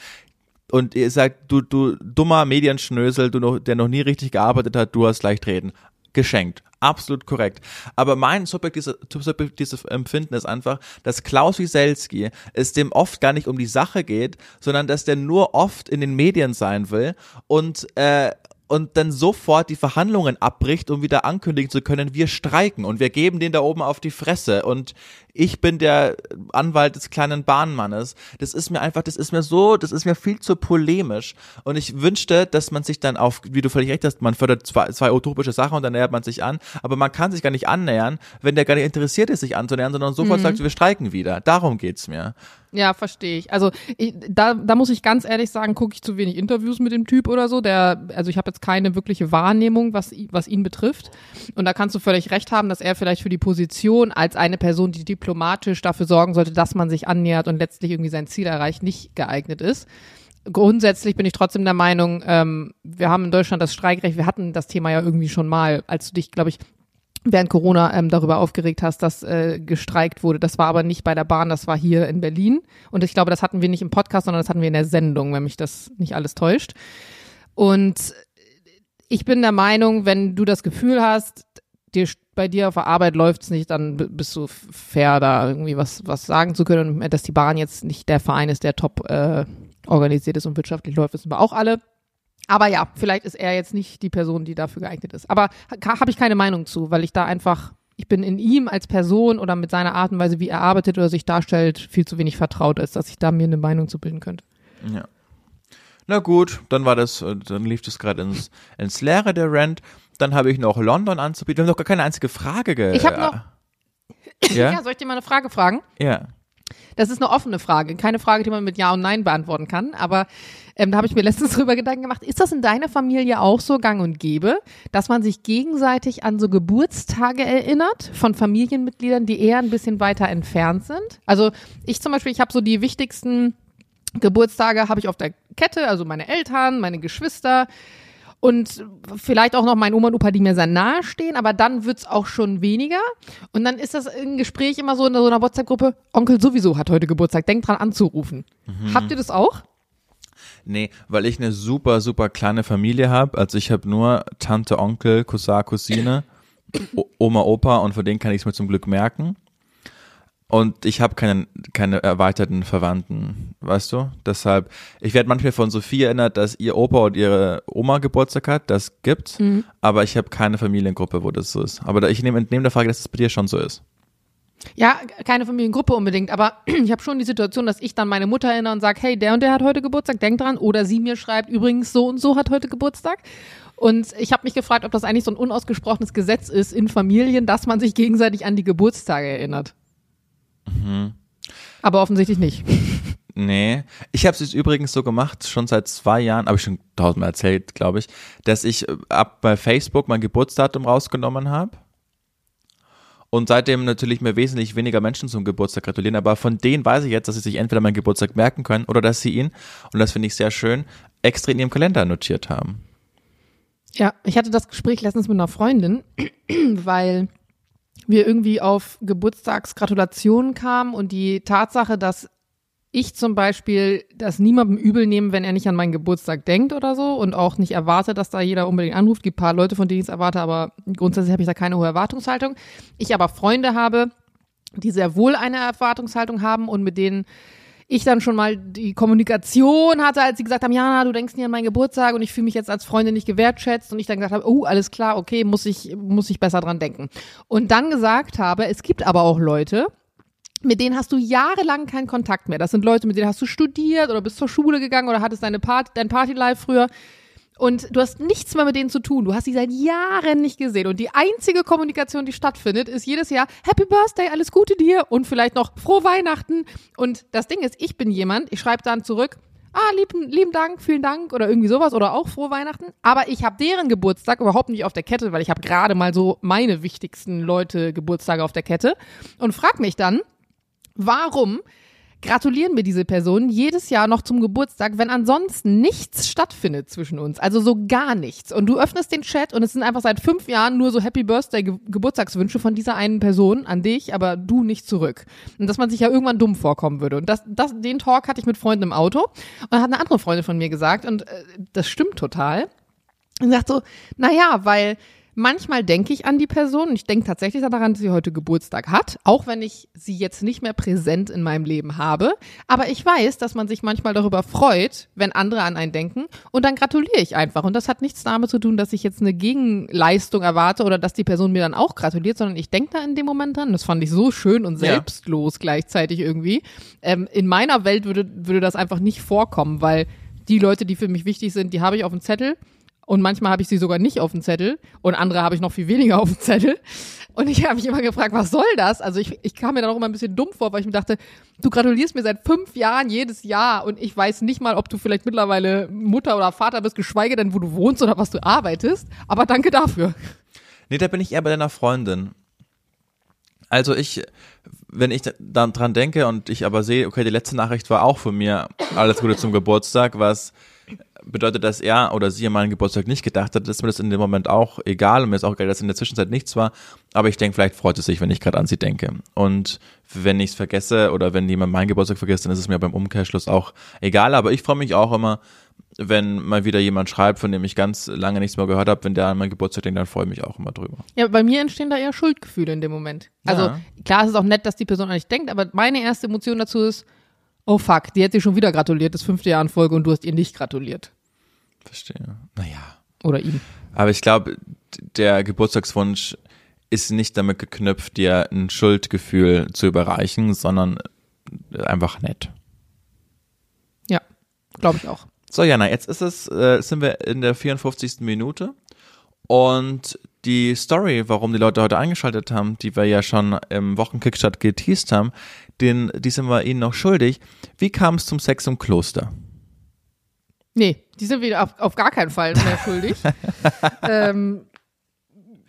und ihr sagt, du, du dummer Medienschnösel, du noch, der noch nie richtig gearbeitet hat, du hast leicht reden. Geschenkt. Absolut korrekt. Aber mein subjektives, subjektives Empfinden ist einfach, dass Klaus Wieselski es dem oft gar nicht um die Sache geht, sondern dass der nur oft in den Medien sein will und äh, und dann sofort die Verhandlungen abbricht, um wieder ankündigen zu können, wir streiken und wir geben den da oben auf die Fresse und ich bin der Anwalt des kleinen Bahnmannes. Das ist mir einfach, das ist mir so, das ist mir viel zu polemisch und ich wünschte, dass man sich dann auf, wie du völlig recht hast, man fördert zwei, zwei utopische Sachen und dann nähert man sich an, aber man kann sich gar nicht annähern, wenn der gar nicht interessiert ist, sich anzunähern, sondern sofort mhm. sagt, wir streiken wieder. Darum geht's mir. Ja, verstehe ich. Also ich, da, da muss ich ganz ehrlich sagen, gucke ich zu wenig Interviews mit dem Typ oder so. Der, also ich habe jetzt keine wirkliche Wahrnehmung, was, was ihn betrifft. Und da kannst du völlig recht haben, dass er vielleicht für die Position als eine Person, die diplomatisch dafür sorgen sollte, dass man sich annähert und letztlich irgendwie sein Ziel erreicht, nicht geeignet ist. Grundsätzlich bin ich trotzdem der Meinung, ähm, wir haben in Deutschland das Streikrecht, wir hatten das Thema ja irgendwie schon mal, als du dich, glaube ich, während Corona ähm, darüber aufgeregt hast, dass äh, gestreikt wurde. Das war aber nicht bei der Bahn, das war hier in Berlin. Und ich glaube, das hatten wir nicht im Podcast, sondern das hatten wir in der Sendung, wenn mich das nicht alles täuscht. Und ich bin der Meinung, wenn du das Gefühl hast, dir, bei dir auf der Arbeit läuft's nicht, dann bist du fair, da irgendwie was, was sagen zu können. Und dass die Bahn jetzt nicht der Verein ist, der top äh, organisiert ist und wirtschaftlich läuft, wissen wir auch alle. Aber ja, vielleicht ist er jetzt nicht die Person, die dafür geeignet ist. Aber habe ich keine Meinung zu, weil ich da einfach, ich bin in ihm als Person oder mit seiner Art und Weise, wie er arbeitet oder sich darstellt, viel zu wenig vertraut ist, dass ich da mir eine Meinung zu bilden könnte. Ja. Na gut, dann war das, äh, dann lief das gerade ins, ins Leere der Rent. Dann habe ich noch London anzubieten. Wir haben noch gar keine einzige Frage ge Ich habe noch. Ja? ja, soll ich dir mal eine Frage fragen? Ja. Das ist eine offene Frage, keine Frage, die man mit Ja und Nein beantworten kann. Aber ähm, da habe ich mir letztens drüber Gedanken gemacht. Ist das in deiner Familie auch so gang und gäbe, dass man sich gegenseitig an so Geburtstage erinnert von Familienmitgliedern, die eher ein bisschen weiter entfernt sind? Also ich zum Beispiel, ich habe so die wichtigsten Geburtstage habe ich auf der Kette, also meine Eltern, meine Geschwister und vielleicht auch noch mein Oma und Opa, die mir sehr nahe stehen, aber dann wird's auch schon weniger. Und dann ist das ein Gespräch immer so in so einer WhatsApp-Gruppe, Onkel sowieso hat heute Geburtstag, denkt dran anzurufen. Mhm. Habt ihr das auch? Nee, weil ich eine super, super kleine Familie habe. Also ich habe nur Tante, Onkel, Cousin, Cousine, Oma, Opa und von denen kann ich es mir zum Glück merken. Und ich habe keine, keine erweiterten Verwandten, weißt du? Deshalb, ich werde manchmal von Sophie erinnert, dass ihr Opa und ihre Oma Geburtstag hat, das gibt's, mhm. aber ich habe keine Familiengruppe, wo das so ist. Aber ich nehme entnehme der Frage, dass es das bei dir schon so ist. Ja, keine Familiengruppe unbedingt, aber ich habe schon die Situation, dass ich dann meine Mutter erinnere und sage, hey, der und der hat heute Geburtstag, denk dran. Oder sie mir schreibt, übrigens, so und so hat heute Geburtstag. Und ich habe mich gefragt, ob das eigentlich so ein unausgesprochenes Gesetz ist in Familien, dass man sich gegenseitig an die Geburtstage erinnert. Mhm. Aber offensichtlich nicht. Nee. Ich habe es übrigens so gemacht, schon seit zwei Jahren, habe ich schon tausendmal erzählt, glaube ich, dass ich äh, ab bei Facebook mein Geburtsdatum rausgenommen habe. Und seitdem natürlich mir wesentlich weniger Menschen zum Geburtstag gratulieren. Aber von denen weiß ich jetzt, dass sie sich entweder meinen Geburtstag merken können oder dass sie ihn, und das finde ich sehr schön, extra in ihrem Kalender notiert haben. Ja, ich hatte das Gespräch letztens mit einer Freundin, weil wir irgendwie auf Geburtstagsgratulationen kamen und die Tatsache, dass ich zum Beispiel das niemandem übel nehme, wenn er nicht an meinen Geburtstag denkt oder so und auch nicht erwarte, dass da jeder unbedingt anruft. Gibt paar Leute, von denen ich es erwarte, aber grundsätzlich habe ich da keine hohe Erwartungshaltung. Ich aber Freunde habe, die sehr wohl eine Erwartungshaltung haben und mit denen ich dann schon mal die Kommunikation hatte, als sie gesagt haben, ja, du denkst nie an meinen Geburtstag und ich fühle mich jetzt als Freundin nicht gewertschätzt und ich dann gesagt habe, oh, alles klar, okay, muss ich, muss ich besser dran denken. Und dann gesagt habe, es gibt aber auch Leute, mit denen hast du jahrelang keinen Kontakt mehr. Das sind Leute, mit denen hast du studiert oder bist zur Schule gegangen oder hattest deine Party, dein Partylife früher. Und du hast nichts mehr mit denen zu tun. Du hast sie seit Jahren nicht gesehen. Und die einzige Kommunikation, die stattfindet, ist jedes Jahr Happy Birthday, alles Gute dir und vielleicht noch frohe Weihnachten. Und das Ding ist, ich bin jemand, ich schreibe dann zurück, ah, lieben, lieben Dank, vielen Dank oder irgendwie sowas oder auch frohe Weihnachten. Aber ich habe deren Geburtstag überhaupt nicht auf der Kette, weil ich habe gerade mal so meine wichtigsten Leute Geburtstage auf der Kette und frag mich dann, Warum gratulieren mir diese Personen jedes Jahr noch zum Geburtstag, wenn ansonsten nichts stattfindet zwischen uns? Also so gar nichts. Und du öffnest den Chat und es sind einfach seit fünf Jahren nur so Happy Birthday Ge Geburtstagswünsche von dieser einen Person an dich, aber du nicht zurück. Und dass man sich ja irgendwann dumm vorkommen würde. Und das, das, den Talk hatte ich mit Freunden im Auto und hat eine andere Freundin von mir gesagt und äh, das stimmt total. Und sagt so, naja, weil Manchmal denke ich an die Person und ich denke tatsächlich daran, dass sie heute Geburtstag hat, auch wenn ich sie jetzt nicht mehr präsent in meinem Leben habe. Aber ich weiß, dass man sich manchmal darüber freut, wenn andere an einen denken und dann gratuliere ich einfach. Und das hat nichts damit zu tun, dass ich jetzt eine Gegenleistung erwarte oder dass die Person mir dann auch gratuliert, sondern ich denke da in dem Moment dran. Das fand ich so schön und selbstlos ja. gleichzeitig irgendwie. Ähm, in meiner Welt würde, würde das einfach nicht vorkommen, weil die Leute, die für mich wichtig sind, die habe ich auf dem Zettel und manchmal habe ich sie sogar nicht auf dem Zettel und andere habe ich noch viel weniger auf dem Zettel. Und ich habe mich immer gefragt, was soll das? Also ich, ich kam mir dann auch immer ein bisschen dumm vor, weil ich mir dachte, du gratulierst mir seit fünf Jahren jedes Jahr und ich weiß nicht mal, ob du vielleicht mittlerweile Mutter oder Vater bist, geschweige denn, wo du wohnst oder was du arbeitest. Aber danke dafür. Nee, da bin ich eher bei deiner Freundin. Also ich, wenn ich dann dran denke und ich aber sehe, okay, die letzte Nachricht war auch von mir, alles Gute zum Geburtstag, was bedeutet, dass er oder sie an meinen Geburtstag nicht gedacht hat, ist mir das in dem Moment auch egal und mir ist auch egal, dass in der Zwischenzeit nichts war. Aber ich denke, vielleicht freut es sich, wenn ich gerade an sie denke. Und wenn ich es vergesse oder wenn jemand meinen Geburtstag vergisst, dann ist es mir beim Umkehrschluss auch egal. Aber ich freue mich auch immer, wenn mal wieder jemand schreibt, von dem ich ganz lange nichts mehr gehört habe, wenn der an meinen Geburtstag denkt, dann freue ich mich auch immer drüber. Ja, bei mir entstehen da eher Schuldgefühle in dem Moment. Also ja. klar, es ist auch nett, dass die Person an dich denkt, aber meine erste Emotion dazu ist, oh fuck, die hat dir schon wieder gratuliert, das fünfte Jahr in Folge und du hast ihr nicht gratuliert. Verstehe. Naja. Oder ihm. Aber ich glaube, der Geburtstagswunsch ist nicht damit geknüpft, dir ein Schuldgefühl zu überreichen, sondern einfach nett. Ja, glaube ich auch. So, Jana, jetzt ist es, äh, sind wir in der 54. Minute und die Story, warum die Leute heute eingeschaltet haben, die wir ja schon im Wochenkickstart geteased haben, den, die sind wir ihnen noch schuldig. Wie kam es zum Sex im Kloster? Nee, die sind wieder auf, auf gar keinen Fall mehr schuldig. ähm,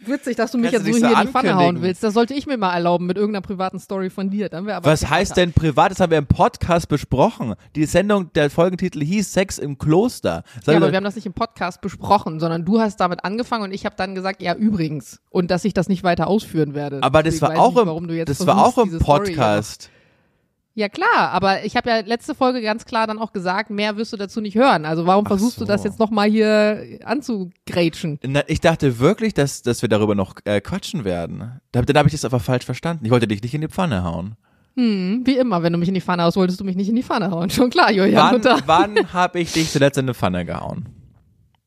witzig, dass du mich Kannst jetzt so hier in die Pfanne hauen willst. Das sollte ich mir mal erlauben mit irgendeiner privaten Story von dir. Dann aber Was heißt denn privat? Das haben wir im Podcast besprochen. Die Sendung, der Folgentitel hieß Sex im Kloster. ja, aber wir haben das nicht im Podcast besprochen, sondern du hast damit angefangen und ich habe dann gesagt, ja übrigens. Und dass ich das nicht weiter ausführen werde. Aber das war auch im, das war auch im Podcast. Ja klar, aber ich habe ja letzte Folge ganz klar dann auch gesagt, mehr wirst du dazu nicht hören. Also warum versuchst so. du das jetzt nochmal hier anzugrätschen? Na, ich dachte wirklich, dass, dass wir darüber noch äh, quatschen werden. Dann, dann habe ich das einfach falsch verstanden. Ich wollte dich nicht in die Pfanne hauen. Hm, wie immer, wenn du mich in die Pfanne haust, wolltest du mich nicht in die Pfanne hauen. Schon klar, Julian. Wann, wann habe ich dich zuletzt in die Pfanne gehauen?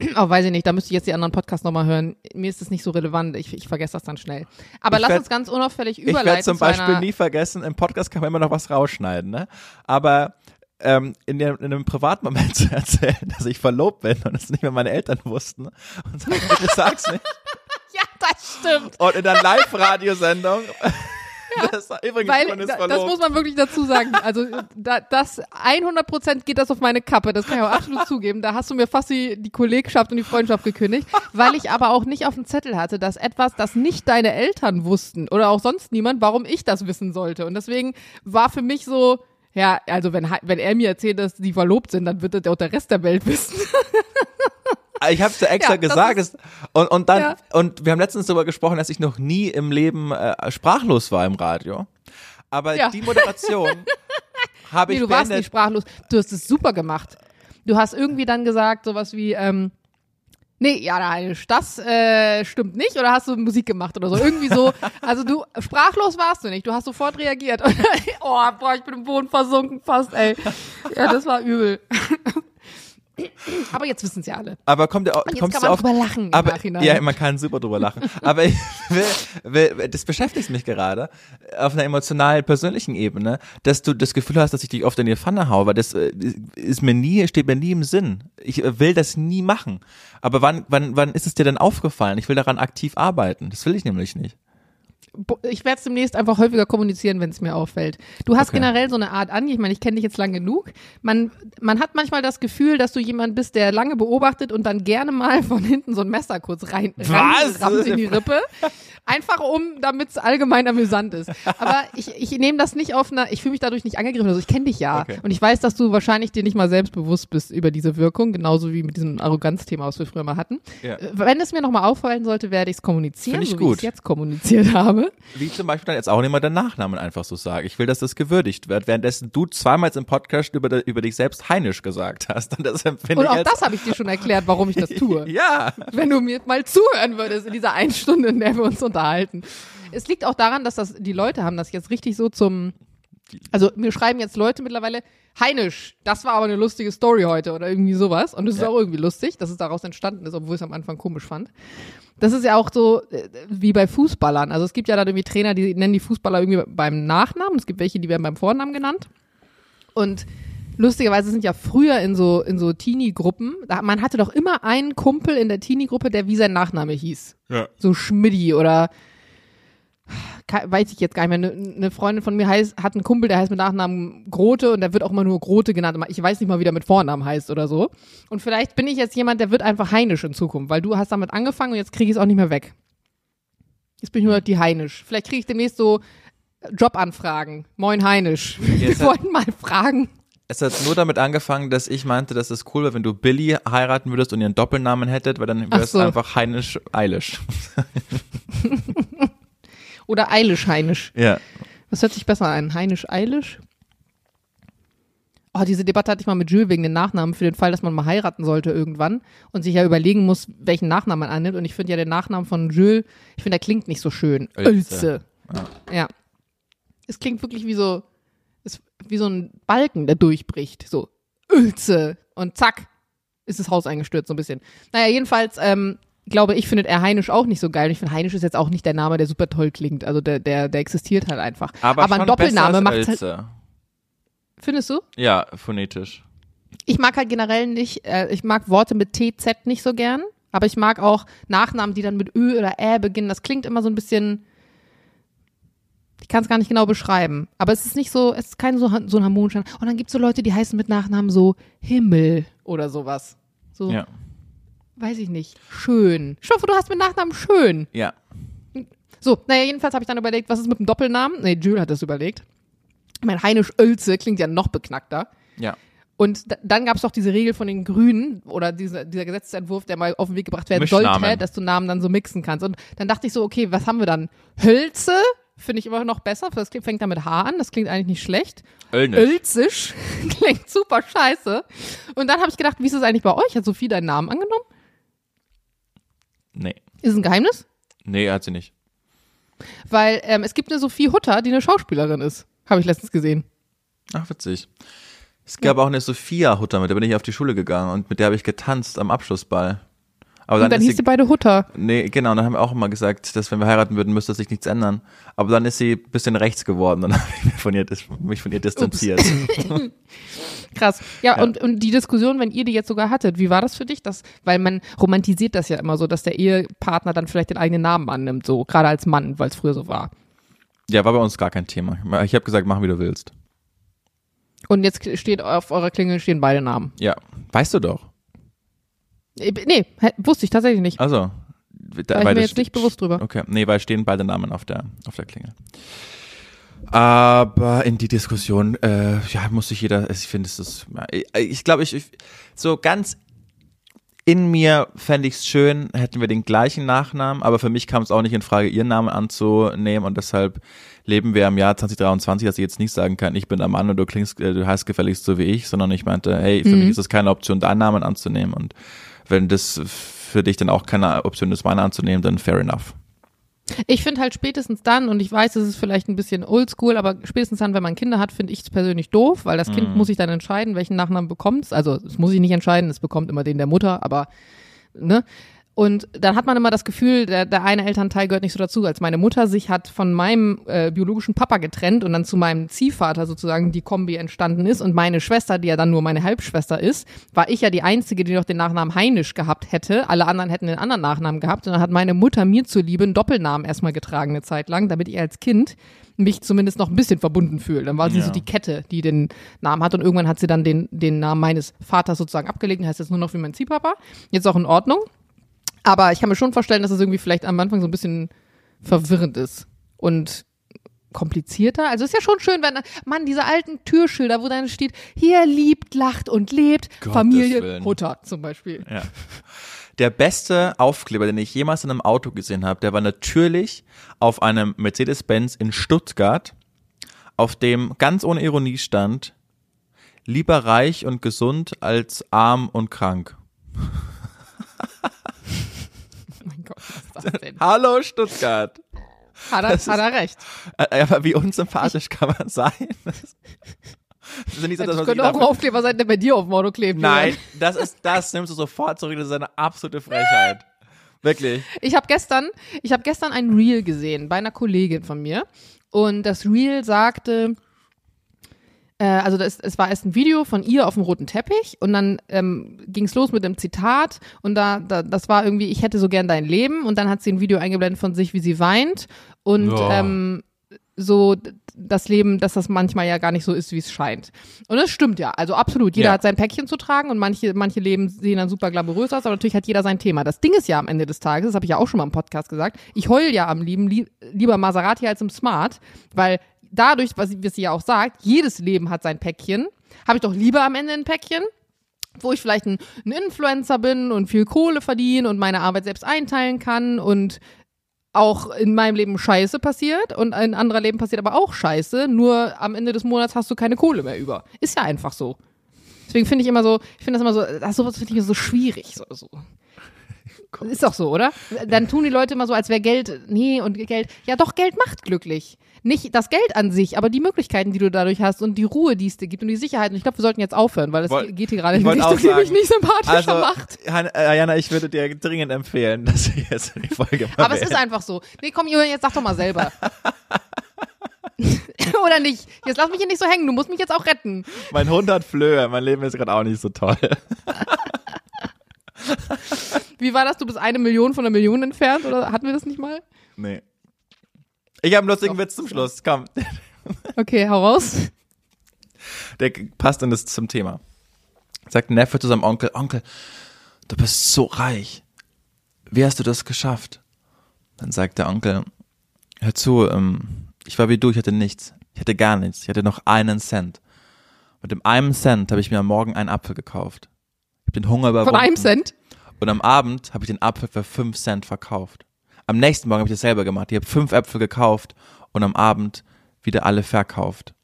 Oh, weiß ich nicht, da müsste ich jetzt die anderen Podcasts nochmal hören. Mir ist das nicht so relevant, ich, ich vergesse das dann schnell. Aber ich lass werd, uns ganz unauffällig überleiten. Ich werde zum Beispiel nie vergessen, im Podcast kann man immer noch was rausschneiden, ne? Aber ähm, in, der, in einem privaten Moment zu erzählen, dass ich verlobt bin und es nicht mehr meine Eltern wussten und sagen, bitte sag's nicht. ja, das stimmt. Und in der Live-Radiosendung das, übrigens, Weil, da, das muss man wirklich dazu sagen. Also da, das 100% geht das auf meine Kappe. Das kann ich auch absolut zugeben. Da hast du mir fast die, die Kollegschaft und die Freundschaft gekündigt, weil ich aber auch nicht auf dem Zettel hatte, dass etwas, das nicht deine Eltern wussten oder auch sonst niemand, warum ich das wissen sollte. Und deswegen war für mich so, ja, also wenn, wenn er mir erzählt, dass die verlobt sind, dann wird das auch der Rest der Welt wissen. Ich habe dir extra Ja, gesagt, es, und, und dann, Ja. und wir haben letztens darüber gesprochen, dass ich noch nie im Leben äh, sprachlos war im Radio. Aber Ja. die Moderation habe Nee, ich du warst nicht sprachlos. Du hast es super gemacht. Du hast irgendwie dann gesagt, sowas wie, ähm, nee, ja, das äh, stimmt nicht. Oder hast du Musik gemacht oder so? Irgendwie so. Also du, sprachlos warst du nicht. Du hast sofort reagiert. oh, boah, ich bin im Boden versunken fast, ey. Ja, das war übel. Aber jetzt wissen ja alle. Aber kommt der, jetzt kommst kann du man auf, drüber lachen im aber, Nachhinein. Ja, man kann super drüber lachen. aber ich will, will, das beschäftigt mich gerade auf einer emotional persönlichen Ebene, dass du das Gefühl hast, dass ich dich oft in die Pfanne haue, weil das äh, ist mir nie, steht mir nie im Sinn. Ich äh, will das nie machen. Aber wann, wann, wann ist es dir denn aufgefallen? Ich will daran aktiv arbeiten. Das will ich nämlich nicht. Ich werde es demnächst einfach häufiger kommunizieren, wenn es mir auffällt. Du hast Okay. generell so eine Art an, ich meine, ich kenne dich jetzt lang genug. Man, man hat manchmal das Gefühl, dass du jemand bist, der lange beobachtet und dann gerne mal von hinten so ein Messer kurz rein rammt in die Rippe. Einfach um, damit es allgemein amüsant ist. Aber ich, ich nehme das nicht auf einer, ich fühle mich dadurch nicht angegriffen. Also ich kenne dich ja. Okay. Und ich weiß, dass du wahrscheinlich dir nicht mal selbst bewusst bist über diese Wirkung, genauso wie mit diesem Arroganzthema, was wir früher mal hatten. Ja. Wenn es mir nochmal auffallen sollte, werde ich es kommunizieren, so wie ich gut. es jetzt kommuniziert habe. Wie zum Beispiel dann jetzt auch nicht mal deinen Nachnamen einfach so sage. Ich will, dass das gewürdigt wird, währenddessen du zweimal im Podcast über, über dich selbst Heinisch gesagt hast. Und das empfinde Und ich auch jetzt, das habe ich dir schon erklärt, warum ich das tue. Ja. Wenn du mir mal zuhören würdest in dieser einen Stunde, in der wir uns unterhalten. Es liegt auch daran, dass das die Leute haben das jetzt richtig so zum. Also mir schreiben jetzt Leute mittlerweile, Heinisch, das war aber eine lustige Story heute oder irgendwie sowas. Und es ist Ja. auch irgendwie lustig, dass es daraus entstanden ist, obwohl ich es am Anfang komisch fand. Das ist ja auch so äh, wie bei Fußballern. Also es gibt ja da irgendwie Trainer, die nennen die Fußballer irgendwie beim Nachnamen. Es gibt welche, die werden beim Vornamen genannt. Und lustigerweise sind ja früher in so, in so Teenie-Gruppen, man hatte doch immer einen Kumpel in der Teenie-Gruppe, der wie sein Nachname hieß. Ja. So Schmidti oder weiß ich jetzt gar nicht mehr. Eine ne Freundin von mir heißt, hat einen Kumpel, der heißt mit Nachnamen Grote und der wird auch immer nur Grote genannt. Ich weiß nicht mal, wie der mit Vornamen heißt oder so. Und vielleicht bin ich jetzt jemand, der wird einfach Heinisch in Zukunft, weil du hast damit angefangen und jetzt kriege ich es auch nicht mehr weg. Jetzt bin ich nur die Heinisch. Vielleicht kriege ich demnächst so Jobanfragen. Moin Heinisch. Wir wollten mal fragen. Es hat nur damit angefangen, dass ich meinte, dass es cool wäre, wenn du Billy heiraten würdest und ihren Doppelnamen hättet, weil dann wäre es so. einfach Heinisch Eilish. Oder Eilish Heinisch. Ja. Was hört sich besser an? Heinisch Eilish? Oh, diese Debatte hatte ich mal mit Jules wegen den Nachnamen für den Fall, dass man mal heiraten sollte irgendwann und sich ja überlegen muss, welchen Nachnamen man annimmt. Und ich finde ja den Nachnamen von Jules, ich finde, der klingt nicht so schön. Oelze. Oelze. Ja. Es klingt wirklich wie so, ist wie so ein Balken, der durchbricht. So, Oelze. Und zack, ist das Haus eingestürzt, so ein bisschen. Naja, jedenfalls, ähm, glaube ich, findet er Heinisch auch nicht so geil. Und ich finde, Heinisch ist jetzt auch nicht der Name, der super toll klingt. Also der, der, der existiert halt einfach. Aber, Aber ein Doppelname macht halt. Findest du? Ja, phonetisch. Ich mag halt generell nicht, äh, ich mag Worte mit TZ nicht so gern, aber ich mag auch Nachnamen, die dann mit Ö oder Ä beginnen. Das klingt immer so ein bisschen, ich kann es gar nicht genau beschreiben, aber es ist nicht so, es ist kein so, so ein harmonischer. Und dann gibt es so Leute, die heißen mit Nachnamen so Himmel oder sowas. So, Ja. Weiß ich nicht, schön. Ich hoffe, du hast mit Nachnamen schön. Ja. So, naja, jedenfalls habe ich dann überlegt, was ist mit dem Doppelnamen? Nee, Jules hat das überlegt. Ich meine, Heinisch Oelze klingt ja noch beknackter. Ja. Und da, dann gab es doch diese Regel von den Grünen oder diese, dieser Gesetzentwurf, der mal auf den Weg gebracht werden Mischnamen. sollte, dass du Namen dann so mixen kannst. Und dann dachte ich so, okay, was haben wir dann? Hölze finde ich immer noch besser. Das klingt- fängt dann mit H an, das klingt eigentlich nicht schlecht. Oelnisch. Ölzisch klingt super scheiße. Und dann habe ich gedacht, wie ist es eigentlich bei euch? Hat Sophie deinen Namen angenommen? Nee. Ist es ein Geheimnis? Nee, hat sie nicht. Weil ähm, es gibt eine Sophie Hutter, die eine Schauspielerin ist. Habe ich letztens gesehen. Ach, witzig. Es gab auch eine Sophia Hutter, mit der bin ich auf die Schule gegangen und mit der habe ich getanzt am Abschlussball. Aber Und dann hieß sie, sie beide Hutter. Nee, genau, und dann haben wir auch immer gesagt, dass wenn wir heiraten würden, müsste sich nichts ändern. Aber dann ist sie ein bisschen rechts geworden, dann habe ich mich von ihr, dis- mich von ihr distanziert. Krass. Ja, Ja. Und, und die Diskussion, wenn ihr die jetzt sogar hattet, wie war das für dich? Das, weil man romantisiert das ja immer so, dass der Ehepartner dann vielleicht den eigenen Namen annimmt, so gerade als Mann, weil es früher so war. Ja, war bei uns gar kein Thema. Ich habe gesagt, mach wie du willst. Und jetzt steht auf eurer Klingel stehen beide Namen. Ja, weißt du doch. Äh, Nee, wusste ich tatsächlich nicht. Also, da, War ich mir jetzt nicht bewusst drüber. Okay, nee, weil stehen beide Namen auf der, auf der Klingel. Aber in die Diskussion, äh, ja, muss sich jeder, ich finde, es ist, ich- glaube, ich, ich, so ganz in mir fände ich es schön, hätten wir den gleichen Nachnamen, aber für mich kam es auch nicht in Frage, ihren Namen anzunehmen und deshalb leben wir im Jahr 2023, dass ich jetzt nicht sagen kann, ich bin der Mann und du klingst, äh, du heißt gefälligst so wie ich, sondern ich meinte, hey, für mich ist es keine Option, deinen Namen anzunehmen und wenn das für dich dann auch keine Option ist, meinen anzunehmen, dann fair enough. Ich finde halt spätestens dann, und ich weiß, es ist vielleicht ein bisschen oldschool, aber spätestens dann, wenn man Kinder hat, finde ich es persönlich doof, weil das Kind Mhm. muss sich dann entscheiden, welchen Nachnamen bekommt Also es muss sich nicht entscheiden, es bekommt immer den der Mutter, aber ne? Und dann hat man immer das Gefühl, der, der eine Elternteil gehört nicht so dazu. Als meine Mutter sich hat von meinem äh, biologischen Papa getrennt und dann zu meinem Ziehvater sozusagen die Kombi entstanden ist und meine Schwester, die ja dann nur meine Halbschwester ist, war ich ja die Einzige, die noch den Nachnamen Heinisch gehabt hätte. Alle anderen hätten den anderen Nachnamen gehabt. Und dann hat meine Mutter mir zuliebe einen Doppelnamen erstmal getragen eine Zeit lang, damit ich als Kind mich zumindest noch ein bisschen verbunden fühle. Dann war sie Ja. so die Kette, die den Namen hat und irgendwann hat sie dann den, den Namen meines Vaters sozusagen abgelegt, heißt jetzt nur noch wie mein Ziehpapa. Jetzt auch in Ordnung. Aber ich kann mir schon vorstellen, dass es irgendwie vielleicht am Anfang so ein bisschen verwirrend ist und komplizierter. Also ist ja schon schön, wenn, Mann, diese alten Türschilder, wo dann steht, hier liebt, lacht und lebt, Gottes Familie Willen. Hutter zum Beispiel. Ja. Der beste Aufkleber, den ich jemals in einem Auto gesehen habe, der war natürlich auf einem Mercedes-Benz in Stuttgart, auf dem ganz ohne Ironie stand, lieber reich und gesund als arm und krank. Ist denn? Hallo Stuttgart. Hat er, Das ist- hat er recht. Äh, Aber wie unsympathisch kann man sein? Das ist ja nicht so, dass Das könnte auch ein Aufkleber sein, der bei dir auf dem Auto klebt. Nein, das ist das nimmst du sofort zurück, das ist eine absolute Frechheit. Wirklich. Ich habe gestern, ich habe gestern ein Reel gesehen bei einer Kollegin von mir und das Reel sagte, äh, also das, es war erst ein Video von ihr auf dem roten Teppich und dann ähm, ging es los mit einem Zitat und da, da, das war irgendwie, ich hätte so gern dein Leben und dann hat sie ein Video eingeblendet von sich, wie sie weint und Ja. ähm, so das Leben, dass das manchmal ja gar nicht so ist, wie es scheint. Und das stimmt ja, also absolut. Jeder Ja. hat sein Päckchen zu tragen und manche, manche Leben sehen dann super glamourös aus, aber natürlich hat jeder sein Thema. Das Ding ist ja am Ende des Tages, das habe ich ja auch schon mal im Podcast gesagt, ich heul ja am lieben li lieber Maserati als im Smart, weil dadurch, was, sie- ja auch sagt, jedes Leben hat sein Päckchen. Habe ich doch lieber am Ende ein Päckchen, wo ich vielleicht ein, ein Influencer bin und viel Kohle verdiene und meine Arbeit selbst einteilen kann und auch in meinem Leben Scheiße passiert und in anderer Leben passiert aber auch Scheiße, nur am Ende des Monats hast du keine Kohle mehr über. Ist ja einfach so. Deswegen finde ich immer so, ich finde das immer so, das sowas finde ich so schwierig. So, so. Ist doch so, oder? Dann tun die Leute immer so, als wäre Geld, nee, und Geld, ja doch, Geld macht glücklich. Nicht das Geld an sich, aber die Möglichkeiten, die du dadurch hast und die Ruhe, die es dir gibt und die Sicherheit. Und ich glaube, wir sollten jetzt aufhören, weil das Woll- geht hier gerade in eine Richtung, auch die mich sagen, nicht sympathischer Also, macht. Han- äh, Jana, ich würde dir dringend empfehlen, dass du jetzt die Folge mal Aber es ist einfach so. Nee, komm, Julian, jetzt sag doch mal selber. Oder nicht? Jetzt lass mich hier nicht so hängen. Du musst mich jetzt auch retten. Mein Hund hat Flöhe, mein Leben ist gerade auch nicht so toll. Wie war das? Du bist eine Million von einer Million entfernt? Oder hatten wir das nicht mal? Nee. Ich habe einen lustigen Doch. Witz zum Schluss. Komm, Okay, hau raus. der passt in das zum Thema. Sagt ein Neffe zu seinem Onkel, Onkel, du bist so reich. Wie hast du das geschafft? Dann sagt der Onkel, hör zu, ähm, ich war wie du, ich hatte nichts. Ich hatte gar nichts. Ich hatte noch einen Cent. Mit dem einen Cent habe ich mir am Morgen einen Apfel gekauft. Ich hab den Hunger überwunden. Von einem Cent. Und am Abend habe ich den Apfel für 5 Cent verkauft. Am nächsten Morgen habe ich das selber gemacht. Ich habe fünf Äpfel gekauft und am Abend wieder alle verkauft.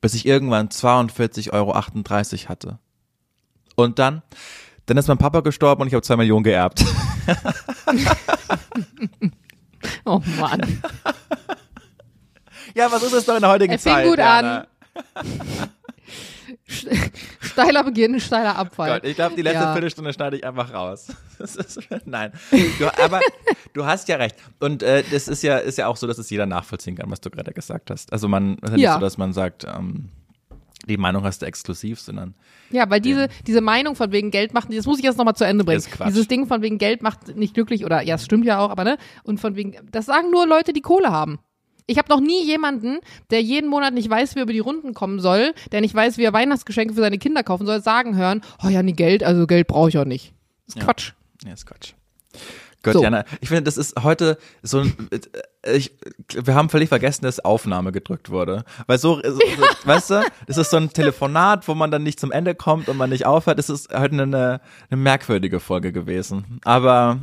Bis ich irgendwann 42,38 Euro hatte. Und dann, dann ist mein Papa gestorben und ich habe zwei Millionen geerbt. Oh Mann. Ja, was ist das doch in der heutigen Er fing Zeit? gut Jana? Steiler Beginn, steiler Abfall. Gott, ich glaube, die letzte Ja. Viertelstunde schneide ich einfach raus. Ist, nein, du, aber du hast ja recht. Und äh, das ist ja, ist ja auch so, dass es jeder nachvollziehen kann, was du gerade gesagt hast. Also man, ist ja nicht Ja. so, dass man sagt, ähm, die Meinung hast du exklusiv, sondern Ja, weil diese, diese Meinung von wegen Geld macht, das muss ich jetzt nochmal zu Ende bringen. Dieses Ding von wegen Geld macht nicht glücklich oder, ja, es stimmt ja auch, aber ne, und von wegen, das sagen nur Leute, die Kohle haben. Ich habe noch nie jemanden, der jeden Monat nicht weiß, wie er über die Runden kommen soll, der nicht weiß, wie er Weihnachtsgeschenke für seine Kinder kaufen soll, sagen hören, oh ja, nie Geld, also Geld brauche ich auch nicht. Das ist Ja. Quatsch. Ja, ist Quatsch. Gott, So. Jana, ich finde, das ist heute so ein, äh, ich, wir haben völlig vergessen, dass Aufnahme gedrückt wurde. Weil so, so weißt du, das ist so ein Telefonat, wo man dann nicht zum Ende kommt und man nicht aufhört. Das ist heute eine, eine merkwürdige Folge gewesen. Aber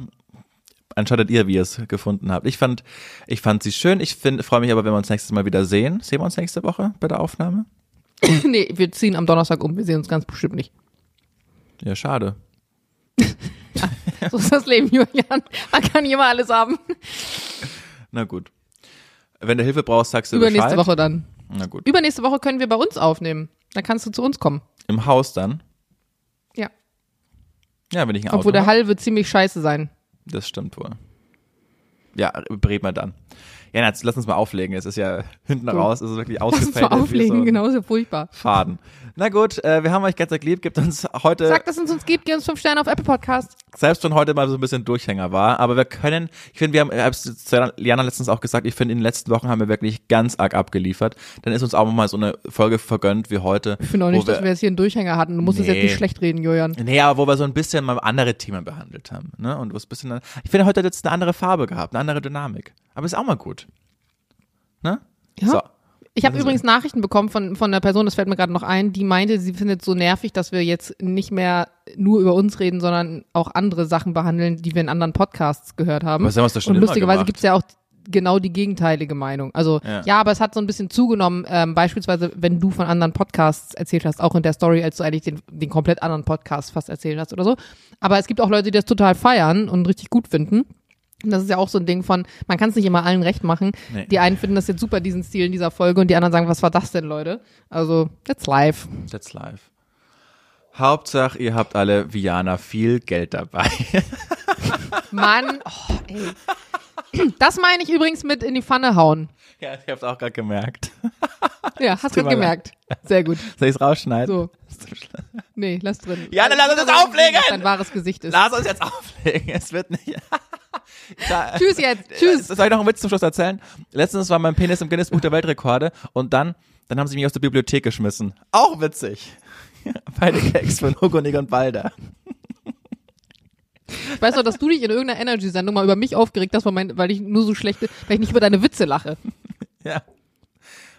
entscheidet ihr, wie ihr es gefunden habt. Ich fand, ich fand sie schön. Ich freue mich aber, wenn wir uns nächstes Mal wieder sehen. Sehen wir uns nächste Woche bei der Aufnahme? nee, wir ziehen am Donnerstag um, wir sehen uns ganz bestimmt nicht. Ja, schade. So ist das Leben, Julian. Man kann nicht immer alles haben. Na gut. Wenn du Hilfe brauchst, sagst du Übernächste Bescheid. Woche dann. Na gut. Übernächste Woche können wir bei uns aufnehmen. Dann kannst du zu uns kommen. Im Haus dann. Ja. Ja, wenn ich ein Auto Obwohl der hab. Hall wird ziemlich scheiße sein. Das stimmt wohl. Ja, reden wir dann. Ja, jetzt lass uns mal auflegen. Es ist ja hinten Gut. raus, es ist wirklich Lass uns ausgefällt. mal auflegen, so genau, ja furchtbar. Faden. Na gut, äh, wir haben euch ganz lieb. Gibt uns heute, Sagt, dass es uns gibt, gib uns fünf Sterne auf Apple Podcast. selbst wenn heute mal so ein bisschen Durchhänger war, aber wir können, ich finde, wir haben, ich hab's zu Liana letztens auch gesagt, ich finde, in den letzten Wochen haben wir wirklich ganz arg abgeliefert. Dann ist uns auch mal so eine Folge vergönnt wie heute. Ich finde auch nicht, dass wir jetzt hier einen Durchhänger hatten. Du musst es Nee. jetzt nicht schlecht reden, Julian. Nee, aber wo wir so ein bisschen mal andere Themen behandelt haben, ne? Und wo es ein bisschen, ich finde, heute hat jetzt eine andere Farbe gehabt, eine andere Dynamik. Aber ist auch mal gut. Ne? Ja. So. Ich habe Das ist- übrigens Nachrichten bekommen von, von einer Person, das fällt mir gerade noch ein, die meinte, sie findet so nervig, dass wir jetzt nicht mehr nur über uns reden, sondern auch andere Sachen behandeln, die wir in anderen Podcasts gehört haben. Das haben wir doch schon Und lustigerweise gemacht. gibt's ja auch genau die gegenteilige Meinung. Also Ja. ja. aber es hat so ein bisschen zugenommen, ähm, beispielsweise wenn du von anderen Podcasts erzählt hast, auch in der Story, als du eigentlich den, den komplett anderen Podcast fast erzählt hast oder so. Aber es gibt auch Leute, die das total feiern und richtig gut finden. Das ist ja auch so ein Ding von, man kann es nicht immer allen recht machen. Nee. Die einen finden das jetzt super, diesen Stil in dieser Folge, und die anderen sagen, was war das denn, Leute? Also, that's live. That's live. Hauptsache, ihr habt alle Viana viel Geld dabei. Mann, oh, ey. Das meine ich übrigens mit in die Pfanne hauen. ja, ich hab's auch gerade gemerkt. Ja, hast du gemerkt. Sehr gut. Soll ich's rausschneiden? So. Nee, lass drin. Ja, dann lass uns das auflegen! Was dein wahres Gesicht ist. Lass uns jetzt auflegen. Es wird nicht. Da- Tschüss jetzt. Tschüss. Soll ich noch einen Witz zum Schluss erzählen? Letztens war mein Penis im Guinness Buch der Weltrekorde und dann, dann haben sie mich aus der Bibliothek geschmissen. Auch witzig. Beide Gags von Hugo, Nick und Balder. Ich weiß noch, dass du dich in irgendeiner Energy-Sendung mal über mich aufgeregt hast, weil, mein, weil ich nur so schlechte, weil ich nicht über deine Witze lache. Ja.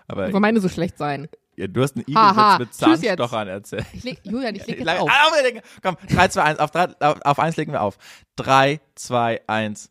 Aber Weil meine so schlecht seien. Ja, du hast einen. Igelwitz mit. Zahnstochern erzählt. Ich leg, Julian, ich leg jetzt auf. Ah. Komm, 3, 2, 1, auf, drei, auf, auf 1 legen wir auf. 3, 2, 1.